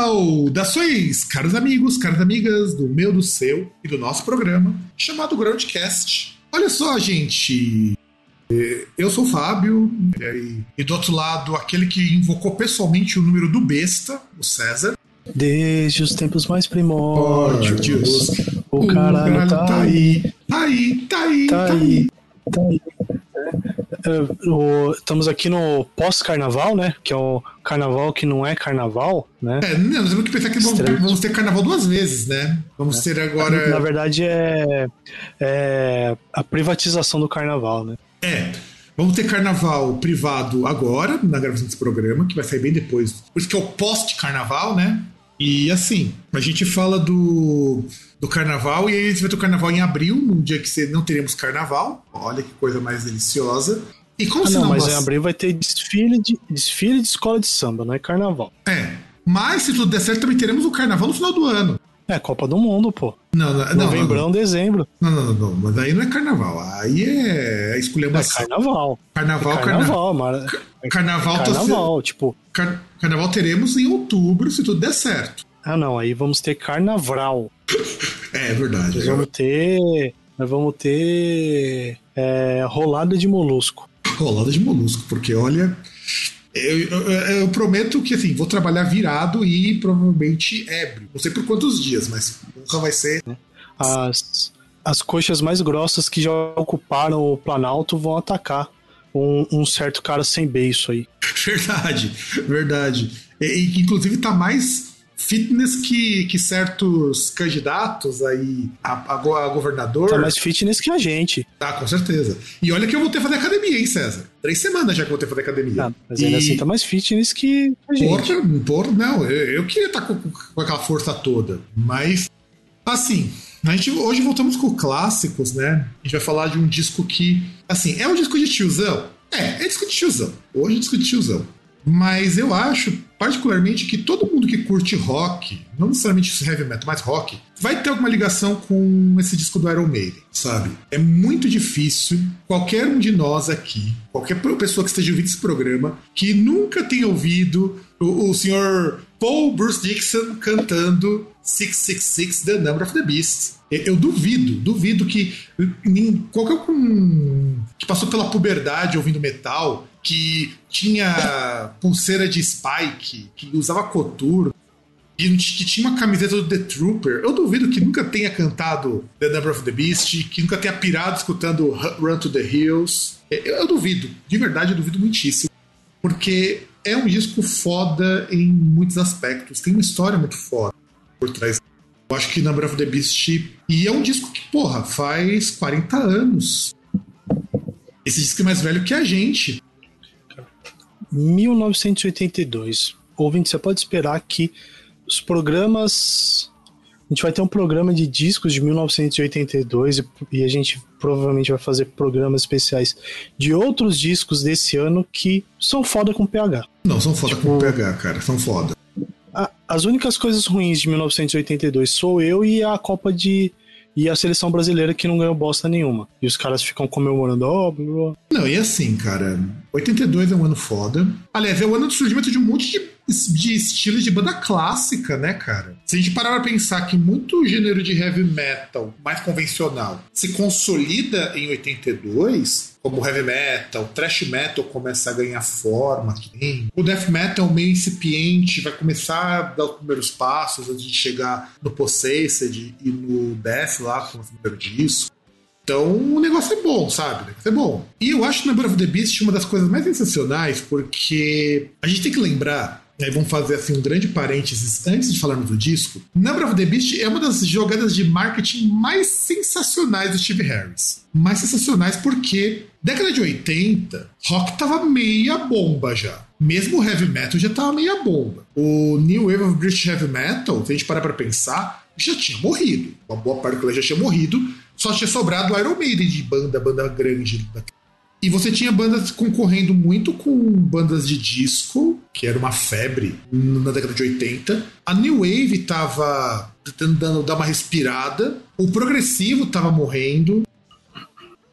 Saudações, caros amigos, caras amigas do meu, do seu e do nosso programa chamado Groundcast. Olha só, gente. Eu sou o Fábio, e- do outro lado, aquele que invocou pessoalmente o número do besta, o César. Desde os tempos mais primórdios, o O caralho tá aí, Tá aí, tá aí, tá aí, tá aí. É, o- estamos aqui no pós-carnaval, né? Que é o carnaval que não é carnaval, né? É, não, nós temos que pensar que vamos, Estranho. vamos ter carnaval duas vezes, né? Vamos ter agora. Na verdade é, é a privatização do carnaval, né? É. Vamos ter carnaval privado agora, na gravação desse programa, que vai sair bem depois. Por isso que é o pós-carnaval, né? E assim, a gente fala do, do carnaval e aí gente vai ter o carnaval em abril, num dia que você- não teremos carnaval. Olha que coisa mais deliciosa. E como Ah, não, não mas em abril vai ter desfile de, desfile de escola de samba, não é carnaval. É. Mas se tudo der certo, também teremos o carnaval no final do ano. É Copa do Mundo, pô. Não, não, não. Novembrão, dezembro. Não, não, não, não, mas aí não é carnaval. Aí é É esculhambação. carnaval. Carnaval, É carnaval. carnaval, mara- Carnaval, tá carnaval, tipo. Car- Carnaval teremos em outubro, se tudo der certo. Ah, não, aí vamos ter carnaval. É, é verdade. Nós vamos ter. Nós vamos ter. é, rolada de molusco. Rolada de molusco, porque olha. Eu, eu- eu prometo que assim, vou trabalhar virado e provavelmente ébrio. Não sei por quantos dias, mas nunca vai ser. As, as coxas mais grossas que já ocuparam o Planalto vão atacar um, um certo cara sem beiço aí. Verdade, verdade. E, e, inclusive tá mais fitness que, que certos candidatos aí a, a a governador. Tá mais fitness que a gente. Tá, com certeza. E olha que eu vou ter que fazer academia, hein, César? Três semanas já que eu vou ter que fazer academia. Ah, mas ainda E- assim tá mais fitness que a gente. Porra, porra, não, eu, eu queria estar com, com aquela força toda, mas assim, a gente hoje voltamos com clássicos, né? A gente vai falar de um disco que, assim, é um disco de tiozão? É, é disco de tiozão. Hoje é disco de tiozão. Mas eu acho, particularmente, que todo mundo que curte rock, não necessariamente heavy metal, mas rock, vai ter alguma ligação com esse disco do Iron Maiden, sabe? É muito difícil qualquer um de nós aqui, qualquer pessoa que esteja ouvindo esse programa, que nunca tenha ouvido o, o senhor Paul Bruce Dixon cantando 666 The Number of the Beast. Eu, duvido, duvido que qualquer um que passou pela puberdade ouvindo metal, que tinha pulseira de Spike, que usava coturno, e que tinha uma camiseta do The Trooper, eu duvido que nunca tenha cantado The Number of the Beast, que nunca tenha pirado escutando Run to the Hills. Eu, eu duvido, de verdade, eu duvido muitíssimo. Porque é um disco foda em muitos aspectos, tem uma história muito foda por trás. Eu acho que Number of the Beast. E é um disco que, porra, faz 40 anos. Esse disco é mais velho que a gente. 1982. Ouvinte, você pode esperar que os programas. A gente vai ter um programa de discos de 1982 e, e a gente provavelmente vai fazer programas especiais de outros discos desse ano que são foda com PH. Não, são foda Tipo- com PH, cara, são foda. A- as únicas coisas ruins de 1982 sou eu e a Copa de. E a seleção brasileira que não ganhou bosta nenhuma. E os caras ficam comemorando, ó, blá. Não, e assim, cara, 82 é um ano foda. Aliás, é o ano do surgimento de um monte de, de estilos de banda clássica, né, cara? Se a gente parar pra pensar que muito gênero de heavy metal mais convencional se consolida em 82, como heavy metal, thrash metal começa a ganhar forma, o death metal meio incipiente vai começar a dar os primeiros passos antes de chegar no Possessed e no Death lá com o primeiro disco. Então o negócio é bom, sabe? O negócio é bom. E eu acho Number of the Beast uma das coisas mais sensacionais, porque a gente tem que lembrar e aí vamos fazer assim um grande parênteses antes de falarmos do disco. Number of the Beast é uma das jogadas de marketing mais sensacionais do Steve Harris. Mais sensacionais porque década de 80, rock tava meia bomba já. Mesmo o heavy metal já tava meia bomba. O New Wave of British Heavy Metal, se a gente parar pra pensar, já tinha morrido. Uma boa parte dela já tinha morrido. Só tinha sobrado o Iron Maiden de banda, banda grande e você tinha bandas concorrendo muito com bandas de disco, que era uma febre na década de 80. A New Wave tava tentando dar uma respirada. O progressivo tava morrendo.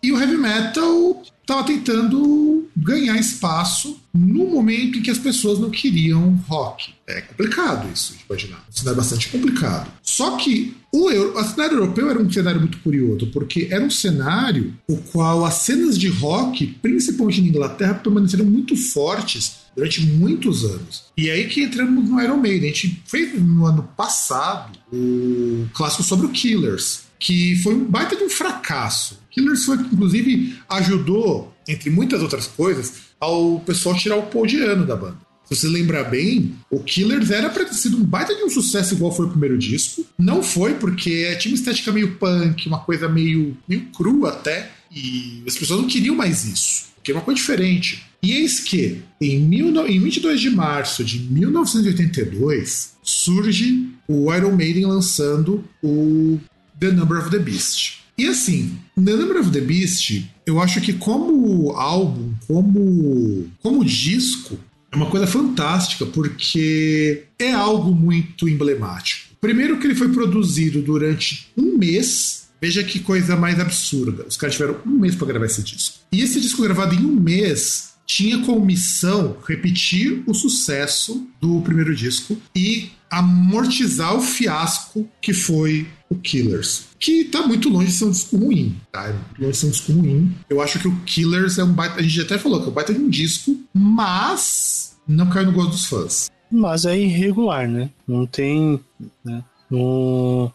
E o heavy metal tava tentando ganhar espaço no momento em que as pessoas não queriam rock. É complicado isso, de imaginar. Um cenário bastante complicado. Só que o, o cenário europeu era um cenário muito curioso, porque era um cenário o qual as cenas de rock, principalmente na Inglaterra, permaneceram muito fortes durante muitos anos. E aí que entramos no Iron Maiden. A gente fez no ano passado o clássico sobre o Killers, que foi um baita de um fracasso. Killers foi, inclusive, ajudou, entre muitas outras coisas, ao pessoal tirar o Paul de ano da banda. Se você lembrar bem, o Killers era pra ter sido um baita de um sucesso igual foi o primeiro disco. Não foi, porque tinha uma estética meio punk, uma coisa meio, meio crua até, e as pessoas não queriam mais isso. Que é uma coisa diferente. E eis que, em, mil, em 22 de março de 1982, surge o Iron Maiden lançando o The Number of the Beast. E assim, The Number of the Beast, eu acho que como álbum, como, como disco, é uma coisa fantástica, porque é algo muito emblemático. Primeiro que ele foi produzido durante um mês. Veja que coisa mais absurda. Os caras tiveram um mês para gravar esse disco. E esse disco gravado em um mês tinha como missão repetir o sucesso do primeiro disco e amortizar o fiasco que foi o Killers. Que tá muito longe de ser um disco ruim, tá? É muito longe de ser um disco ruim. Eu acho que o Killers é um baita. A gente até falou que é um baita de um disco, mas não cai no gosto dos fãs. Mas é irregular, né? Não tem. Né? Não,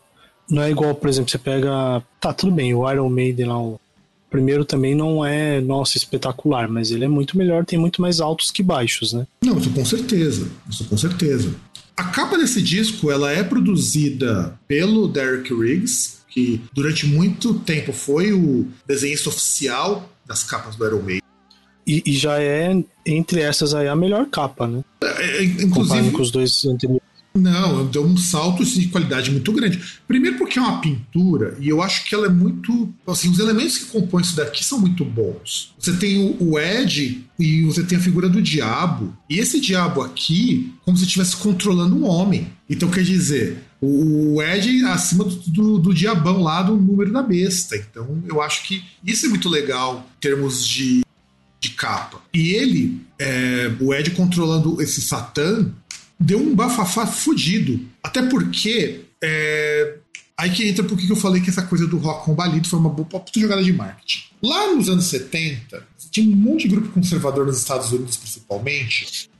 não é igual, por exemplo, você pega. Tá, tudo bem, o Iron Maiden lá, o primeiro também não é, nossa, espetacular, mas ele é muito melhor, tem muito mais altos que baixos, né? Não, isso com certeza. Isso com certeza. A capa desse disco ela é produzida pelo Derek Riggs, que durante muito tempo foi o desenhista oficial das capas do Iron Maiden. E, e já é, entre essas aí, a melhor capa, né? É, inclusive, Comparando com os dois anteriores. Não, deu um salto de qualidade muito grande. Primeiro porque é uma pintura e eu acho que ela é muito. Assim, os elementos que compõem isso daqui são muito bons. Você tem o, Ed e você tem a figura do diabo. E esse diabo aqui, como se estivesse controlando um homem. Então quer dizer, o, o Ed acima do, do, do diabão lá do número da besta. Então eu acho que isso é muito legal em termos de, de capa. E ele, é, o Ed controlando esse Satã, deu um bafafá fudido. Até porque. É... Aí que entra porque eu falei que essa coisa do rock combalido foi uma boa puta jogada de marketing. Lá nos anos 70, tinha um monte de grupo conservador nos Estados Unidos, principalmente,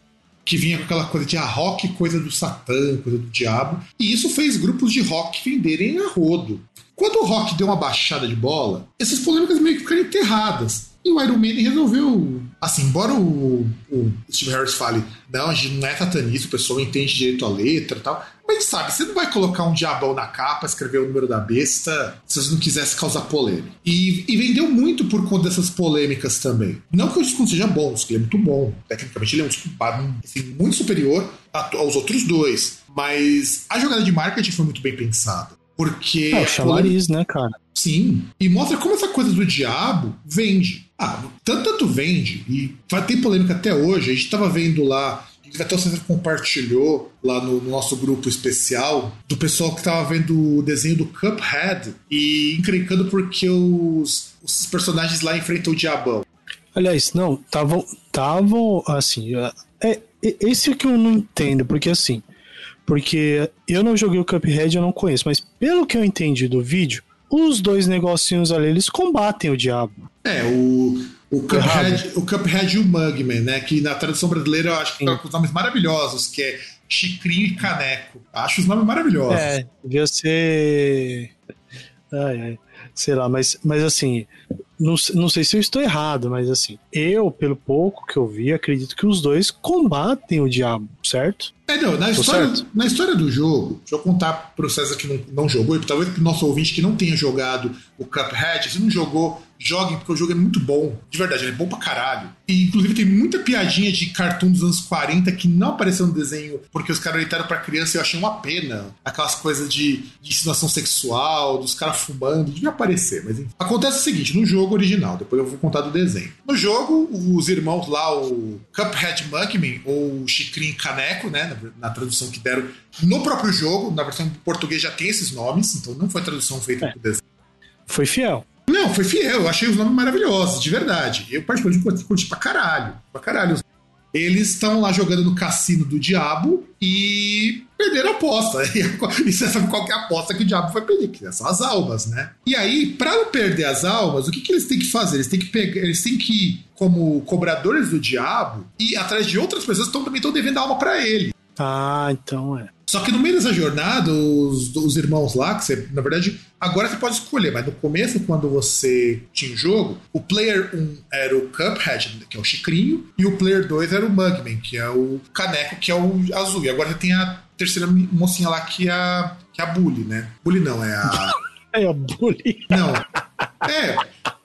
que vinha com aquela coisa de ah, rock, coisa do satã, coisa do diabo. E isso fez grupos de rock venderem a rodo. Quando o rock deu uma baixada de bola, essas polêmicas meio que ficaram enterradas. E o Iron Maiden resolveu. Assim, embora o, o Steve Harris fale, não, a gente não é satanista, o pessoal entende direito a letra e tal. Mas sabe, você não vai colocar um diabão na capa, escrever o número da besta, se você não quisesse causar polêmica. E, e vendeu muito por conta dessas polêmicas também. Não que o disco seja bom, o disco é muito bom. Tecnicamente ele é um disco assim, muito superior aos outros dois. Mas a jogada de marketing foi muito bem pensada. Porque. É o chamariz, né, cara? Sim. E mostra como essa coisa do diabo vende. Ah, tanto, tanto vende, e vai ter polêmica até hoje. A gente estava vendo lá, até o César compartilhou lá no, no, nosso grupo especial, do pessoal que estava vendo o desenho do Cuphead e encrencando porque os, os personagens lá enfrentam o diabão. Aliás, não, estavam. Estavam, assim. É, é, esse é que eu não entendo, porque assim. Porque eu não joguei o Cuphead, eu não conheço, mas pelo que eu entendi do vídeo, os dois negocinhos ali, eles combatem o diabo. É, o, o, Cuphead, o Cuphead e o Mugman, né? Que na tradução brasileira eu acho que tá com os nomes maravilhosos, que é Chicrinho e Caneco. Acho os nomes maravilhosos. É, devia ser. Ai, ai. Será, mas, mas assim, não, não sei se eu estou errado, mas assim, eu, pelo pouco que eu vi, acredito que os dois combatem o diabo, certo? É, não, na história, na história do jogo, deixa eu contar pro César que não, não jogou, e talvez pro nosso ouvinte que não tenha jogado o Cuphead, se não jogou, joguem, porque o jogo é muito bom. De verdade, ele é bom pra caralho. E, inclusive, tem muita piadinha de cartoon dos anos 40 que não apareceu no desenho porque os caras orientaram pra criança e eu achei uma pena. Aquelas coisas de, de insinuação sexual, dos caras fumando, devia aparecer, mas enfim. Acontece o seguinte, no jogo original, depois eu vou contar do desenho. No jogo, os irmãos lá, o Cuphead Monkman, ou Chicrin Caneco, né, na, tradução que deram no próprio jogo, na versão em português já tem esses nomes, então não foi tradução feita É. pro desenho. Foi fiel. Não, foi fiel. Eu achei os nomes maravilhosos, de verdade. Eu, particularmente, curti, pra caralho. Pra caralho. Eles estão lá jogando no cassino do diabo e perderam a aposta. E você sabe qual é a aposta que o diabo vai perder, que são as almas, né? E aí, pra não perder as almas, o que, que eles têm que fazer? Eles têm que pegar, eles têm que ir como cobradores do diabo e atrás de outras pessoas que também estão devendo alma pra ele. Ah, então é. Só que no meio dessa jornada, os, os irmãos lá, que você, na verdade, agora você pode escolher, mas no começo, quando você tinha o jogo, o player 1 era o Cuphead, que é o Chicrinho, e o player 2 era o Mugman, que é o Caneco, que é o azul. E agora você tem a terceira mocinha lá, que é a, que é a Bully, né? Bully não, é a. É a bully. Não. É.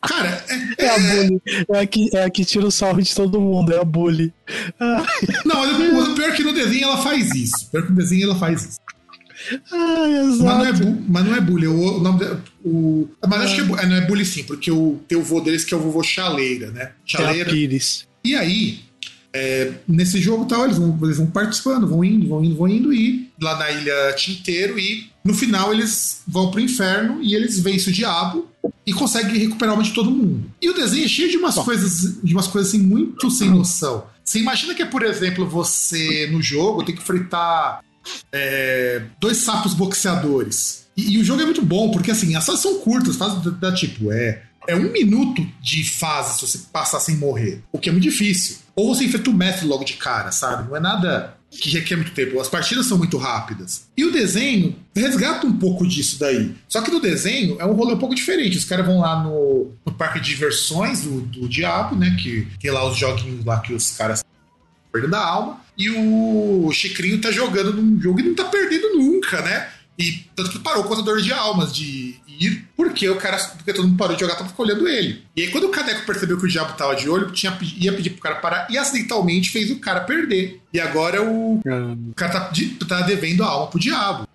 Cara, é, É a bully. É a que, é a que tira o salve de todo mundo, é a bully. Ah, Não, mas o pior é que no desenho ela faz isso. Pior que no desenho ela faz isso. ai, Mas não é, exato. mas não é bully. O, o nome da- o, mas acho que é, é, não é bully sim, porque o, tem o vô deles que é o vovô Chaleira, né? É Chaleira. Pires. E aí, é, nesse jogo tal, eles vão, eles vão participando, vão indo, vão indo, vão indo, e lá na ilha Tinteiro, e no final eles vão pro inferno e eles vencem o diabo e conseguem recuperar a alma de todo mundo. E o desenho é cheio de umas coisas, de umas coisas assim, muito sem noção. Você imagina que, por exemplo, você no jogo tem que fritar é, dois sapos boxeadores. E, e o jogo é muito bom, porque assim, as fases são curtas, fases da, da tipo, é, é um minuto de fase se você passar sem morrer, o que é muito difícil. Ou você enfrenta o mestre logo de cara, sabe? Não é nada que requer muito tempo. As partidas são muito rápidas. E o desenho resgata um pouco disso daí. Só que no desenho é um rolê um pouco diferente. Os caras vão lá no, no parque de diversões do, do diabo, né? Que tem lá os joguinhos lá que os caras perdendo a alma. E o Chicrinho tá jogando num jogo e não tá perdendo nunca, né? E tanto que parou o contador de almas de ir, porque o cara, porque todo mundo parou de jogar, tava escolhendo ele. E aí, quando o Caneco percebeu que o diabo tava de olho, tinha, ia pedir pro cara parar e acidentalmente fez o cara perder. E agora o, o cara tá, tá devendo a alma pro diabo.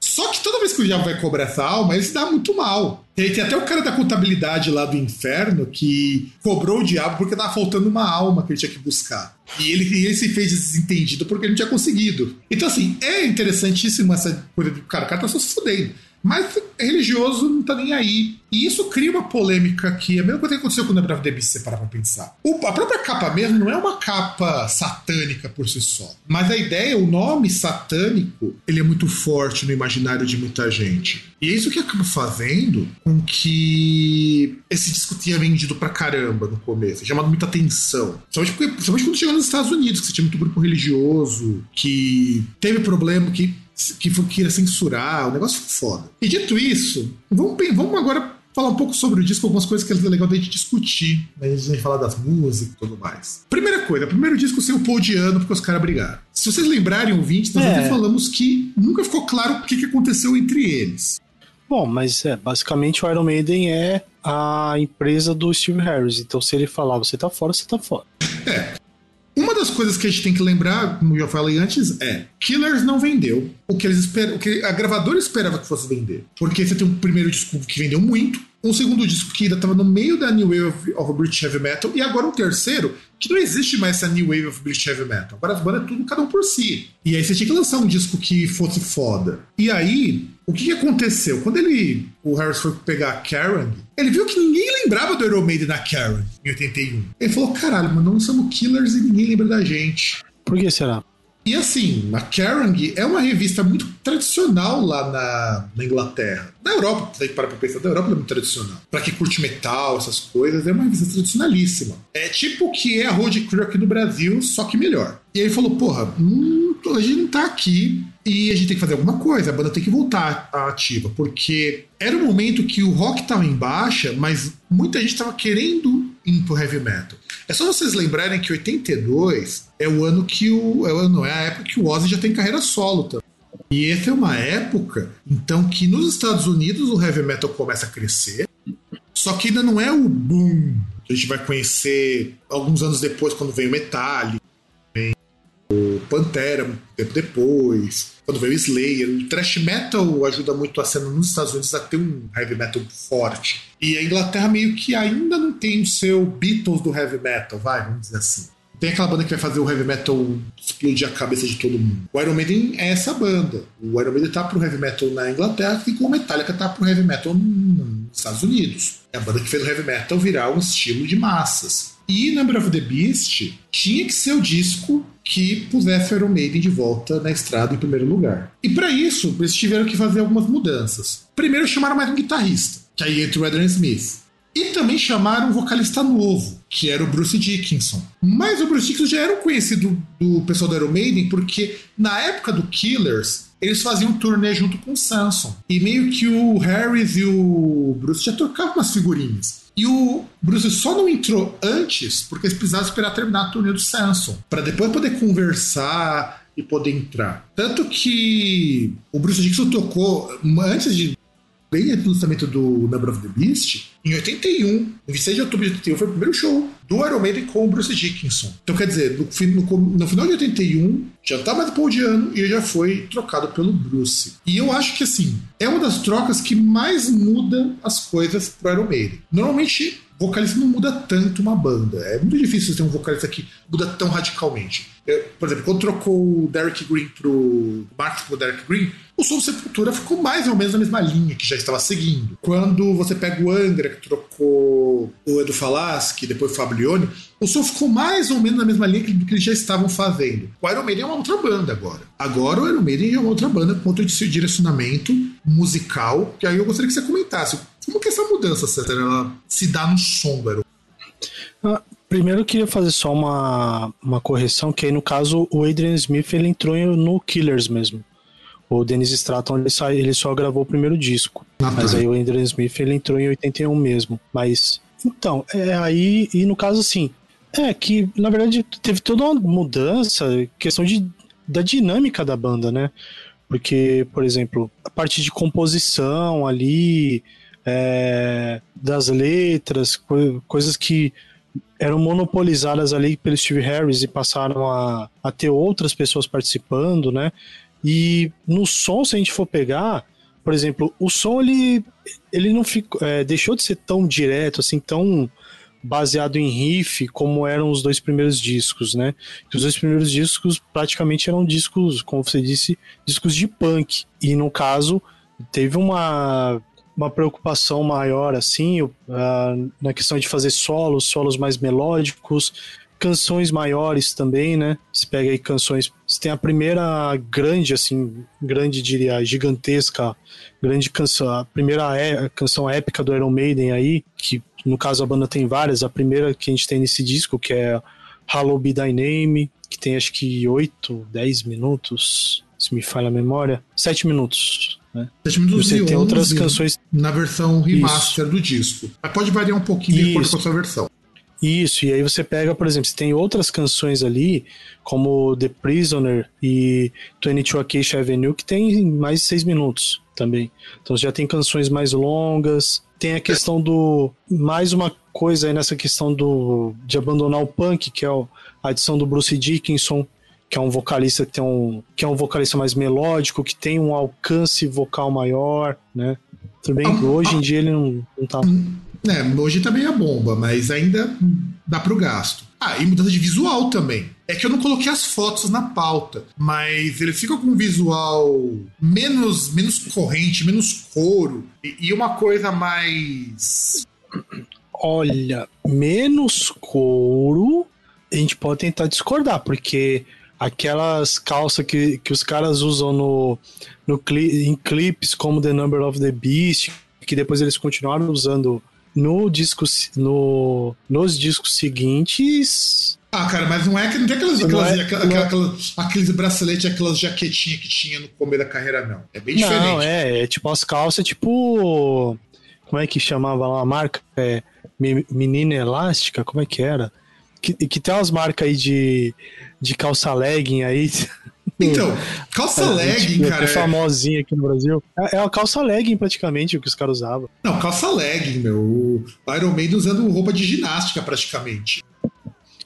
Só que toda vez que o diabo vai cobrar essa alma, ele se dá muito mal. Tem, tem até o cara da contabilidade lá do inferno que cobrou o diabo porque tava faltando uma alma que ele tinha que buscar. E ele, e ele se fez desentendido porque ele não tinha conseguido. Então, assim, é interessantíssimo essa coisa de. Cara, o cara tá só se fudendo. Mas religioso não tá nem aí. E isso cria uma polêmica que é a mesma coisa que aconteceu com o Nebrav Beast, se pra pensar. O- a própria capa mesmo não é uma capa satânica por si só. Mas a ideia, o nome satânico, ele é muito forte no imaginário de muita gente. E é isso que acaba fazendo com que esse disco tinha vendido pra caramba no começo, chamado muita atenção. Principalmente, porque, principalmente quando chegou nos Estados Unidos, que você tinha muito grupo religioso, que teve problema, que, que queria censurar, o negócio foi foda. E dito isso, vamos, vamos agora falar um pouco sobre o disco, algumas coisas que é legal da gente discutir, né? a gente falar das músicas e tudo mais. Primeira coisa, primeiro disco sem o Paul Diano, porque os caras brigaram. Se vocês lembrarem, ouvintes, nós É. até falamos que nunca ficou claro o que, que aconteceu entre eles. Bom, mas é, basicamente o Iron Maiden é a empresa do Steve Harris. Então se ele falar você tá fora, você tá fora. Uma das coisas que a gente tem que lembrar, como eu falei antes, é Killers não vendeu o que eles esperam, o que a gravadora esperava que fosse vender. Porque você tem um primeiro disco que vendeu muito, um segundo disco que ainda estava no meio da New Wave of, of British Heavy Metal, e agora um terceiro que não existe mais essa New Wave of British Heavy Metal. Agora as bandas é tudo cada um por si. E aí você tinha que lançar um disco que fosse foda. E aí, o que, que aconteceu? Quando ele, o Harris foi pegar a Karen, ele viu que ninguém lembrava do Iron Maiden na Karen, em 81. Ele falou, caralho, mas não somos Killers e ninguém lembra da gente. Por que será? E assim, a Kerrang é uma revista muito tradicional lá na, na Inglaterra. Na Europa, a gente parar pra pensar, da Europa é muito tradicional. Pra quem curte metal, essas coisas, é uma revista tradicionalíssima. É tipo o que é a Road Crew aqui no Brasil, só que melhor. E aí ele falou, porra, não a gente não tá aqui e a gente tem que fazer alguma coisa, a banda tem que voltar à ativa, porque era um momento que o rock tava em baixa, mas muita gente tava querendo ir pro heavy metal. É só vocês lembrarem que 82 é o ano que o. É, o ano, é a época que o Ozzy já tem carreira solo também. E essa é uma época, então, que nos Estados Unidos o heavy metal começa a crescer, só que ainda não é o boom que a gente vai conhecer alguns anos depois, quando vem o Metallica, vem o Pantera, um tempo depois, quando veio Slayer. O thrash metal ajuda muito a cena nos Estados Unidos a ter um heavy metal forte. E a Inglaterra meio que ainda não tem o seu Beatles do heavy metal, vai, vamos dizer assim. Tem aquela banda que vai fazer o heavy metal explodir a cabeça de todo mundo. O Iron Maiden é essa banda. O Iron Maiden tá pro heavy metal na Inglaterra, e o Metallica tá pro heavy metal nos Estados Unidos. É a banda que fez o heavy metal virar um estilo de massas. E Number of the Beast tinha que ser o disco que pusesse o Iron Maiden de volta na estrada em primeiro lugar. E para isso, eles tiveram que fazer algumas mudanças. Primeiro chamaram mais um guitarrista, que aí entra o Adrian Smith. E também chamaram um vocalista novo, que era o Bruce Dickinson. Mas o Bruce Dickinson já era um conhecido do pessoal do Iron Maiden, porque na época do Killers, eles faziam um turnê junto com o Samson. E meio que o Harris e o Bruce já trocavam umas figurinhas. E o Bruce só não entrou antes porque eles precisavam esperar terminar a turnê do Samson, para depois poder conversar e poder entrar. Tanto que o Bruce Dickinson tocou antes de bem antes do lançamento do Number of the Beast, em 81, em 26 de outubro de 81, foi o primeiro show do Iron Maiden com o Bruce Dickinson. Então, quer dizer, no, no, no final de 81, já tá mais Paul Diano e já foi trocado pelo Bruce. E eu acho que, assim, é uma das trocas que mais muda as coisas pro Iron Maiden. Normalmente, vocalista não muda tanto uma banda. É muito difícil ter um vocalista que muda tão radicalmente. Eu, por exemplo, quando trocou o Derek Green pro Marcos pro Derek Green, o som Sepultura ficou mais ou menos na mesma linha que já estava seguindo. Quando você pega o Angra, que trocou o Edu Falas, que depois o Fablione, o som ficou mais ou menos na mesma linha do que eles já estavam fazendo. O Iron Maiden é uma outra banda agora. Agora o Iron Maiden é uma outra banda com outro direcionamento musical, que aí eu gostaria que você comentasse. Como que essa mudança, César, ela se dá no som do Iron ah, Primeiro eu queria fazer só uma, uma correção, que aí no caso o Adrian Smith ele entrou no Killers mesmo. O Dennis Stratton ele só, ele só gravou o primeiro disco. Ah, mas tá. aí o Adrian Smith ele entrou em 81 mesmo. Mas então, é aí, e no caso assim, é que na verdade teve toda uma mudança, questão de, da dinâmica da banda, né? Porque, por exemplo, a parte de composição ali, é, das letras, co coisas que eram monopolizadas ali pelo Steve Harris e passaram a, a ter outras pessoas participando, né? E no som, se a gente for pegar, por exemplo, o som ele, ele não ficou, é, deixou de ser tão direto, assim, tão baseado em riff como eram os dois primeiros discos, né? Os dois primeiros discos praticamente eram discos, como você disse, discos de punk. E no caso, teve uma uma preocupação maior assim uh, na questão de fazer solos, solos mais melódicos, canções maiores também, né? Você pega aí canções, você tem a primeira grande assim, grande diria, gigantesca, grande canção, a primeira é, canção épica do Iron Maiden aí, que no caso a banda tem várias, a primeira que a gente tem nesse disco que é Hallow Be Thy Name, que tem acho que 8, 10 minutos, se me falha a memória, 7 minutos. Né? 7 minutos Você tem outras canções. Na versão remaster Isso. do disco. Mas pode variar um pouquinho de acordo com a sua versão. Isso, e aí você pega, por exemplo, você tem outras canções ali, como The Prisoner e 22 Acacia Avenue, que tem mais de 6 minutos também. Então já tem canções mais longas, tem a questão do. Mais uma coisa aí nessa questão do de abandonar o punk, que é a adição do Bruce Dickinson, que é um vocalista que tem um que é um vocalista mais melódico, que tem um alcance vocal maior, né? Tudo bem que hoje em dia ele não, não tá. É, hoje também é bomba, mas ainda dá pro gasto. Ah, e mudança de visual também. É que eu não coloquei as fotos na pauta, mas ele fica com um visual menos, menos corrente, menos couro e, e uma coisa mais. Olha, menos couro, a gente pode tentar discordar, porque aquelas calças que, que os caras usam no, no cli em clipes como The Number of the Beast, que depois eles continuaram usando no disco no, nos discos seguintes Ah, cara, mas não é que não tem aquelas, aquelas, é- aquela- não é- aquelas- aqueles braceletes, aquelas jaquetinhas que tinha no começo da carreira, não. É bem diferente. Não, é, é tipo as calças, tipo. Como é que chamava lá a marca? É, Me- Menina Elástica, como é que era? Que, que tem umas marcas aí de, de calça legging aí. Então, calça É, legging, tipo, cara. é famosinha aqui no Brasil. É, é uma calça legging praticamente o que os caras usavam. Não, calça legging, meu. O Iron Maiden usando roupa de ginástica, praticamente.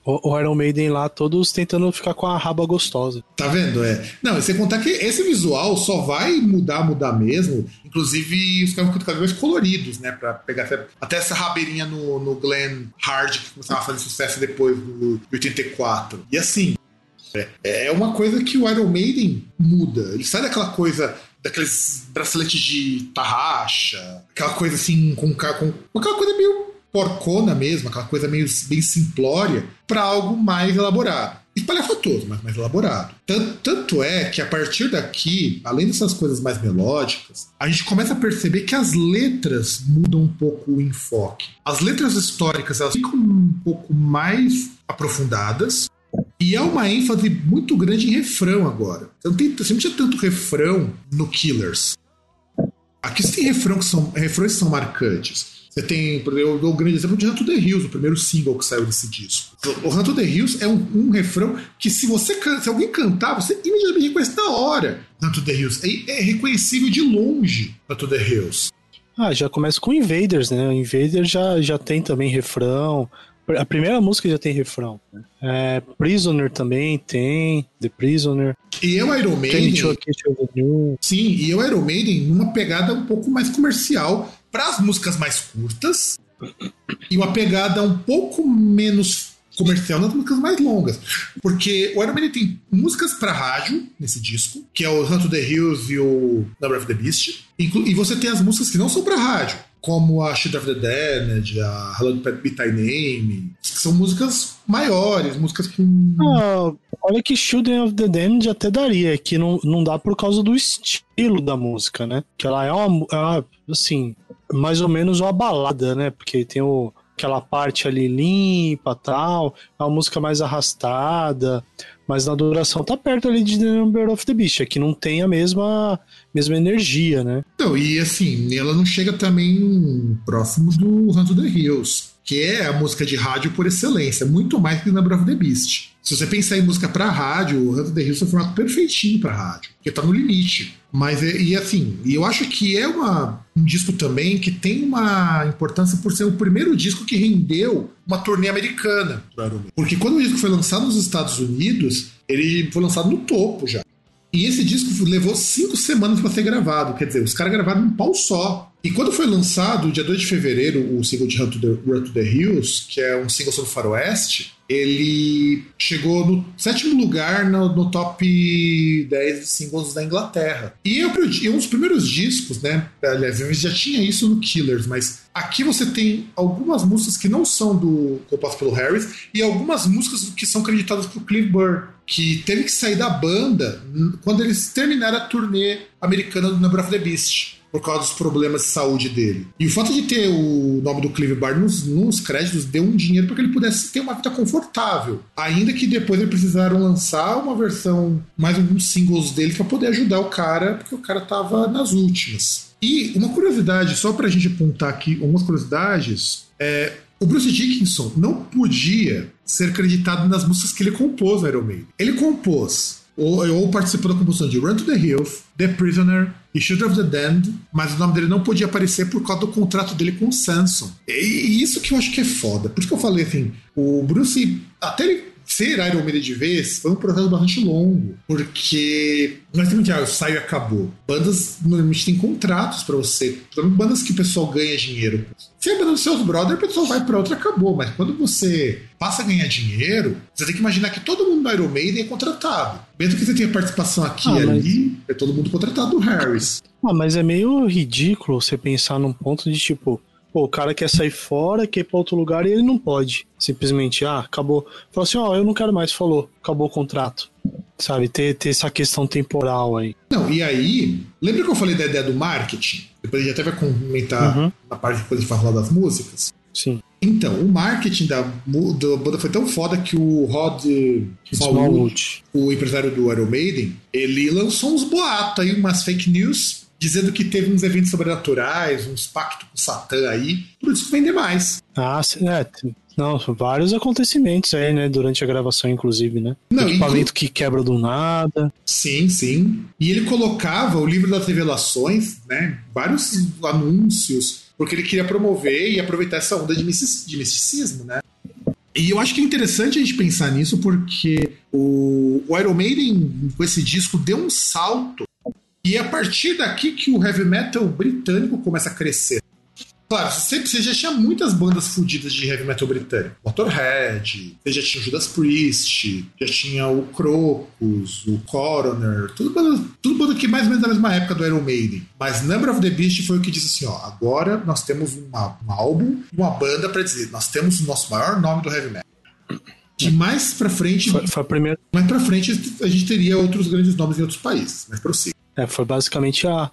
O, o Iron Maiden lá, todos tentando ficar com a raba gostosa. Tá vendo? É. Não, sem contar que esse visual só vai mudar, mudar mesmo. Inclusive, os caras ficam cada vez coloridos, né? Pra pegar até, até essa rabeirinha no, no Glenn Hard, que começava a fazer sucesso depois do 84. E assim, é, é uma coisa que o Iron Maiden muda. Ele sai daquela coisa. Daqueles braceletes de tarraxa, aquela coisa assim, com, com aquela coisa meio porcona mesmo, aquela coisa meio bem simplória, para algo mais elaborado. Espalhafatoso, mas mais elaborado. Tanto, tanto é que a partir daqui, além dessas coisas mais melódicas, a gente começa a perceber que as letras mudam um pouco o enfoque. As letras históricas elas ficam um pouco mais aprofundadas, e há uma ênfase muito grande em refrão agora. Não, tem, você não tinha tanto refrão no Killers. Aqui você tem refrão que são, refrões que são marcantes. Você tem, eu dou o grande exemplo de Run to the Hills, o primeiro single que saiu desse disco. O Run to the Hills é um, um refrão que se você can- se alguém cantar, você imediatamente reconhece na hora Run to the Hills. É, é reconhecível de longe Run to the Hills. Ah, já começa com Invaders, né? O Invaders já, já tem também refrão. A primeira música já tem refrão. né? É, Prisoner também tem, The Prisoner. E o Iron Tem Maiden, sim, e o Iron Maiden numa pegada um pouco mais comercial para as músicas mais curtas e uma pegada um pouco menos comercial nas músicas mais longas. Porque o Iron Maiden tem músicas para rádio nesse disco, que é o Run to the Hills e o Number of the Beast. E você tem as músicas que não são para rádio, como a Shit of the Damned, a Hello Be Thy Name, que são músicas maiores, músicas com. Ah, olha que Children of the Damned até daria, que não, não dá por causa do estilo da música, né? Que ela é uma, é uma, assim, mais ou menos uma balada, né? Porque tem o, aquela parte ali limpa tal, é uma música mais arrastada, mas na duração tá perto ali de The Number of the Beast, é que não tem a mesma, mesma energia, né? Não, e assim, ela não chega também próximo do Run to the Hills, que é a música de rádio por excelência, muito mais que Number of the Beast. Se você pensar em música pra rádio, o Run to the Hills é um formato perfeitinho pra rádio, porque tá no limite. Mas, é- e assim, eu acho que é uma, um disco também que tem uma importância por ser o primeiro disco que rendeu uma turnê americana pro Iron. Porque quando o disco foi lançado nos Estados Unidos, ele foi lançado no topo já. E esse disco levou cinco semanas para ser gravado. Quer dizer, os caras gravaram num pau só. E quando foi lançado, dia 2 de fevereiro, o single de Run to the, Run to the Hills, que é um single sobre o faroeste, ele chegou no sétimo lugar no, no top 10 de singles da Inglaterra. E é o pri- e um dos primeiros discos, né? Aliás, eu já tinha isso no Killers, mas aqui você tem algumas músicas que não são do composto pelo Harris e algumas músicas que são creditadas pro Cliff Burr, que teve que sair da banda quando eles terminaram a turnê americana do Number of the Beast. Por causa dos problemas de saúde dele. E o fato de ter o nome do Clive Bar nos, nos créditos deu um dinheiro para que ele pudesse ter uma vida confortável. Ainda que depois eles precisaram lançar uma versão, mais alguns singles dele para poder ajudar o cara, porque o cara tava nas últimas. E uma curiosidade, só pra gente apontar aqui algumas curiosidades, é, o Bruce Dickinson não podia ser creditado nas músicas que ele compôs no Iron Maiden. Ele compôs ou, ou participou da composição de Run to the Hills, The Prisoner e Shoot of the Damned, mas o nome dele não podia aparecer por causa do contrato dele com o Samsung. E, e isso que eu acho que é foda. Por isso que eu falei assim, o Bruce, até ele ser Iron Maiden de vez, foi um processo bastante longo, porque nós temos que sai e acabou. Bandas normalmente têm contratos pra você, principalmente bandas que o pessoal ganha dinheiro. Se é banda dos seus brothers, o pessoal vai pra outra acabou, mas quando você passa a ganhar dinheiro, você tem que imaginar que todo mundo do Iron Maiden é contratado. Mesmo que você tenha participação aqui Ah, e mas- ali, é todo mundo contratado do Harris. Ah, mas é meio ridículo você pensar num ponto de tipo, pô, o cara quer sair fora, quer ir pra outro lugar e ele não pode. Simplesmente, ah, acabou. Falou assim, ó, eu não quero mais, falou, acabou o contrato. Sabe, ter, ter essa questão temporal aí. Não, e aí, lembra que eu falei da ideia do marketing? Depois a gente até vai comentar Uhum. na parte que a gente vai falar das músicas. Sim. Então, o marketing da, da banda foi tão foda que o Rod Smallwood. o empresário do Iron Maiden, ele lançou uns boatos aí, umas fake news, dizendo que teve uns eventos sobrenaturais, uns pactos com Satã aí, tudo isso vender mais. Ah, sim, é. Não, vários acontecimentos aí, né? Durante a gravação, inclusive, né? Não, Equipamento que quebra do nada. Sim, sim. E ele colocava o livro das revelações, né? Vários anúncios, porque ele queria promover e aproveitar essa onda de, mistis- de misticismo, né? E eu acho que é interessante a gente pensar nisso, porque o, o Iron Maiden, com esse disco, deu um salto. E é a partir daqui que o heavy metal britânico começa a crescer. Claro, você, você já tinha muitas bandas fodidas de heavy metal britânico. Motorhead, você já tinha o Judas Priest, já tinha o Crocus, o Coroner, tudo banda, tudo banda que mais ou menos da mesma época do Iron Maiden. Mas Number of the Beast foi o que disse assim, ó, agora nós temos uma- um álbum e uma banda pra dizer, nós temos o nosso maior nome do heavy metal. De mais pra frente, Foi, foi a primeira. mais pra frente a gente teria outros grandes nomes em outros países, mas prossiga. É, foi basicamente a.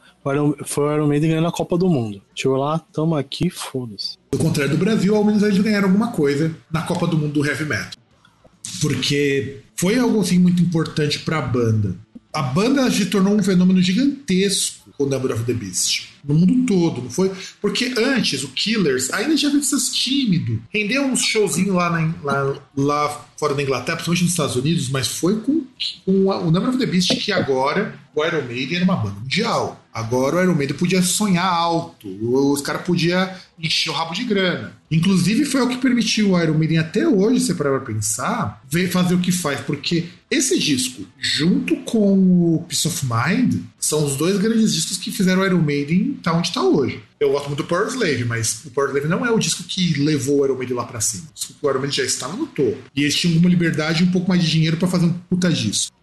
Foi o Iron Maiden ganhando a Copa do Mundo. Chegou lá, tamo aqui, foda-se. Do contrário do Brasil, ao menos eles ganharam alguma coisa na Copa do Mundo do Heavy Metal. Porque foi algo assim muito importante pra banda. A banda se tornou um fenômeno gigantesco com Number of the Beast. No mundo todo, não foi? Porque antes, o Killers ainda tinha visto tímido. Rendeu uns showzinhos lá, lá, lá fora da Inglaterra, principalmente nos Estados Unidos, mas foi com, com a- o Number of the Beast que agora o Iron Maiden era uma banda mundial. Agora o Iron Maiden podia sonhar alto, os caras podiam encher o rabo de grana. Inclusive foi o que permitiu o Iron Maiden até hoje, se parar pra pensar, ver- fazer o que faz, porque esse disco, junto com o Peace of Mind, são os dois grandes discos que fizeram o Iron Maiden estar onde está hoje. Eu gosto muito do Power Slave, mas o Power Slave não é o disco que levou o Iron Maiden lá pra cima. O Iron Maiden já estava no topo. E eles tinham uma liberdade e um pouco mais de dinheiro pra fazer um puta disco.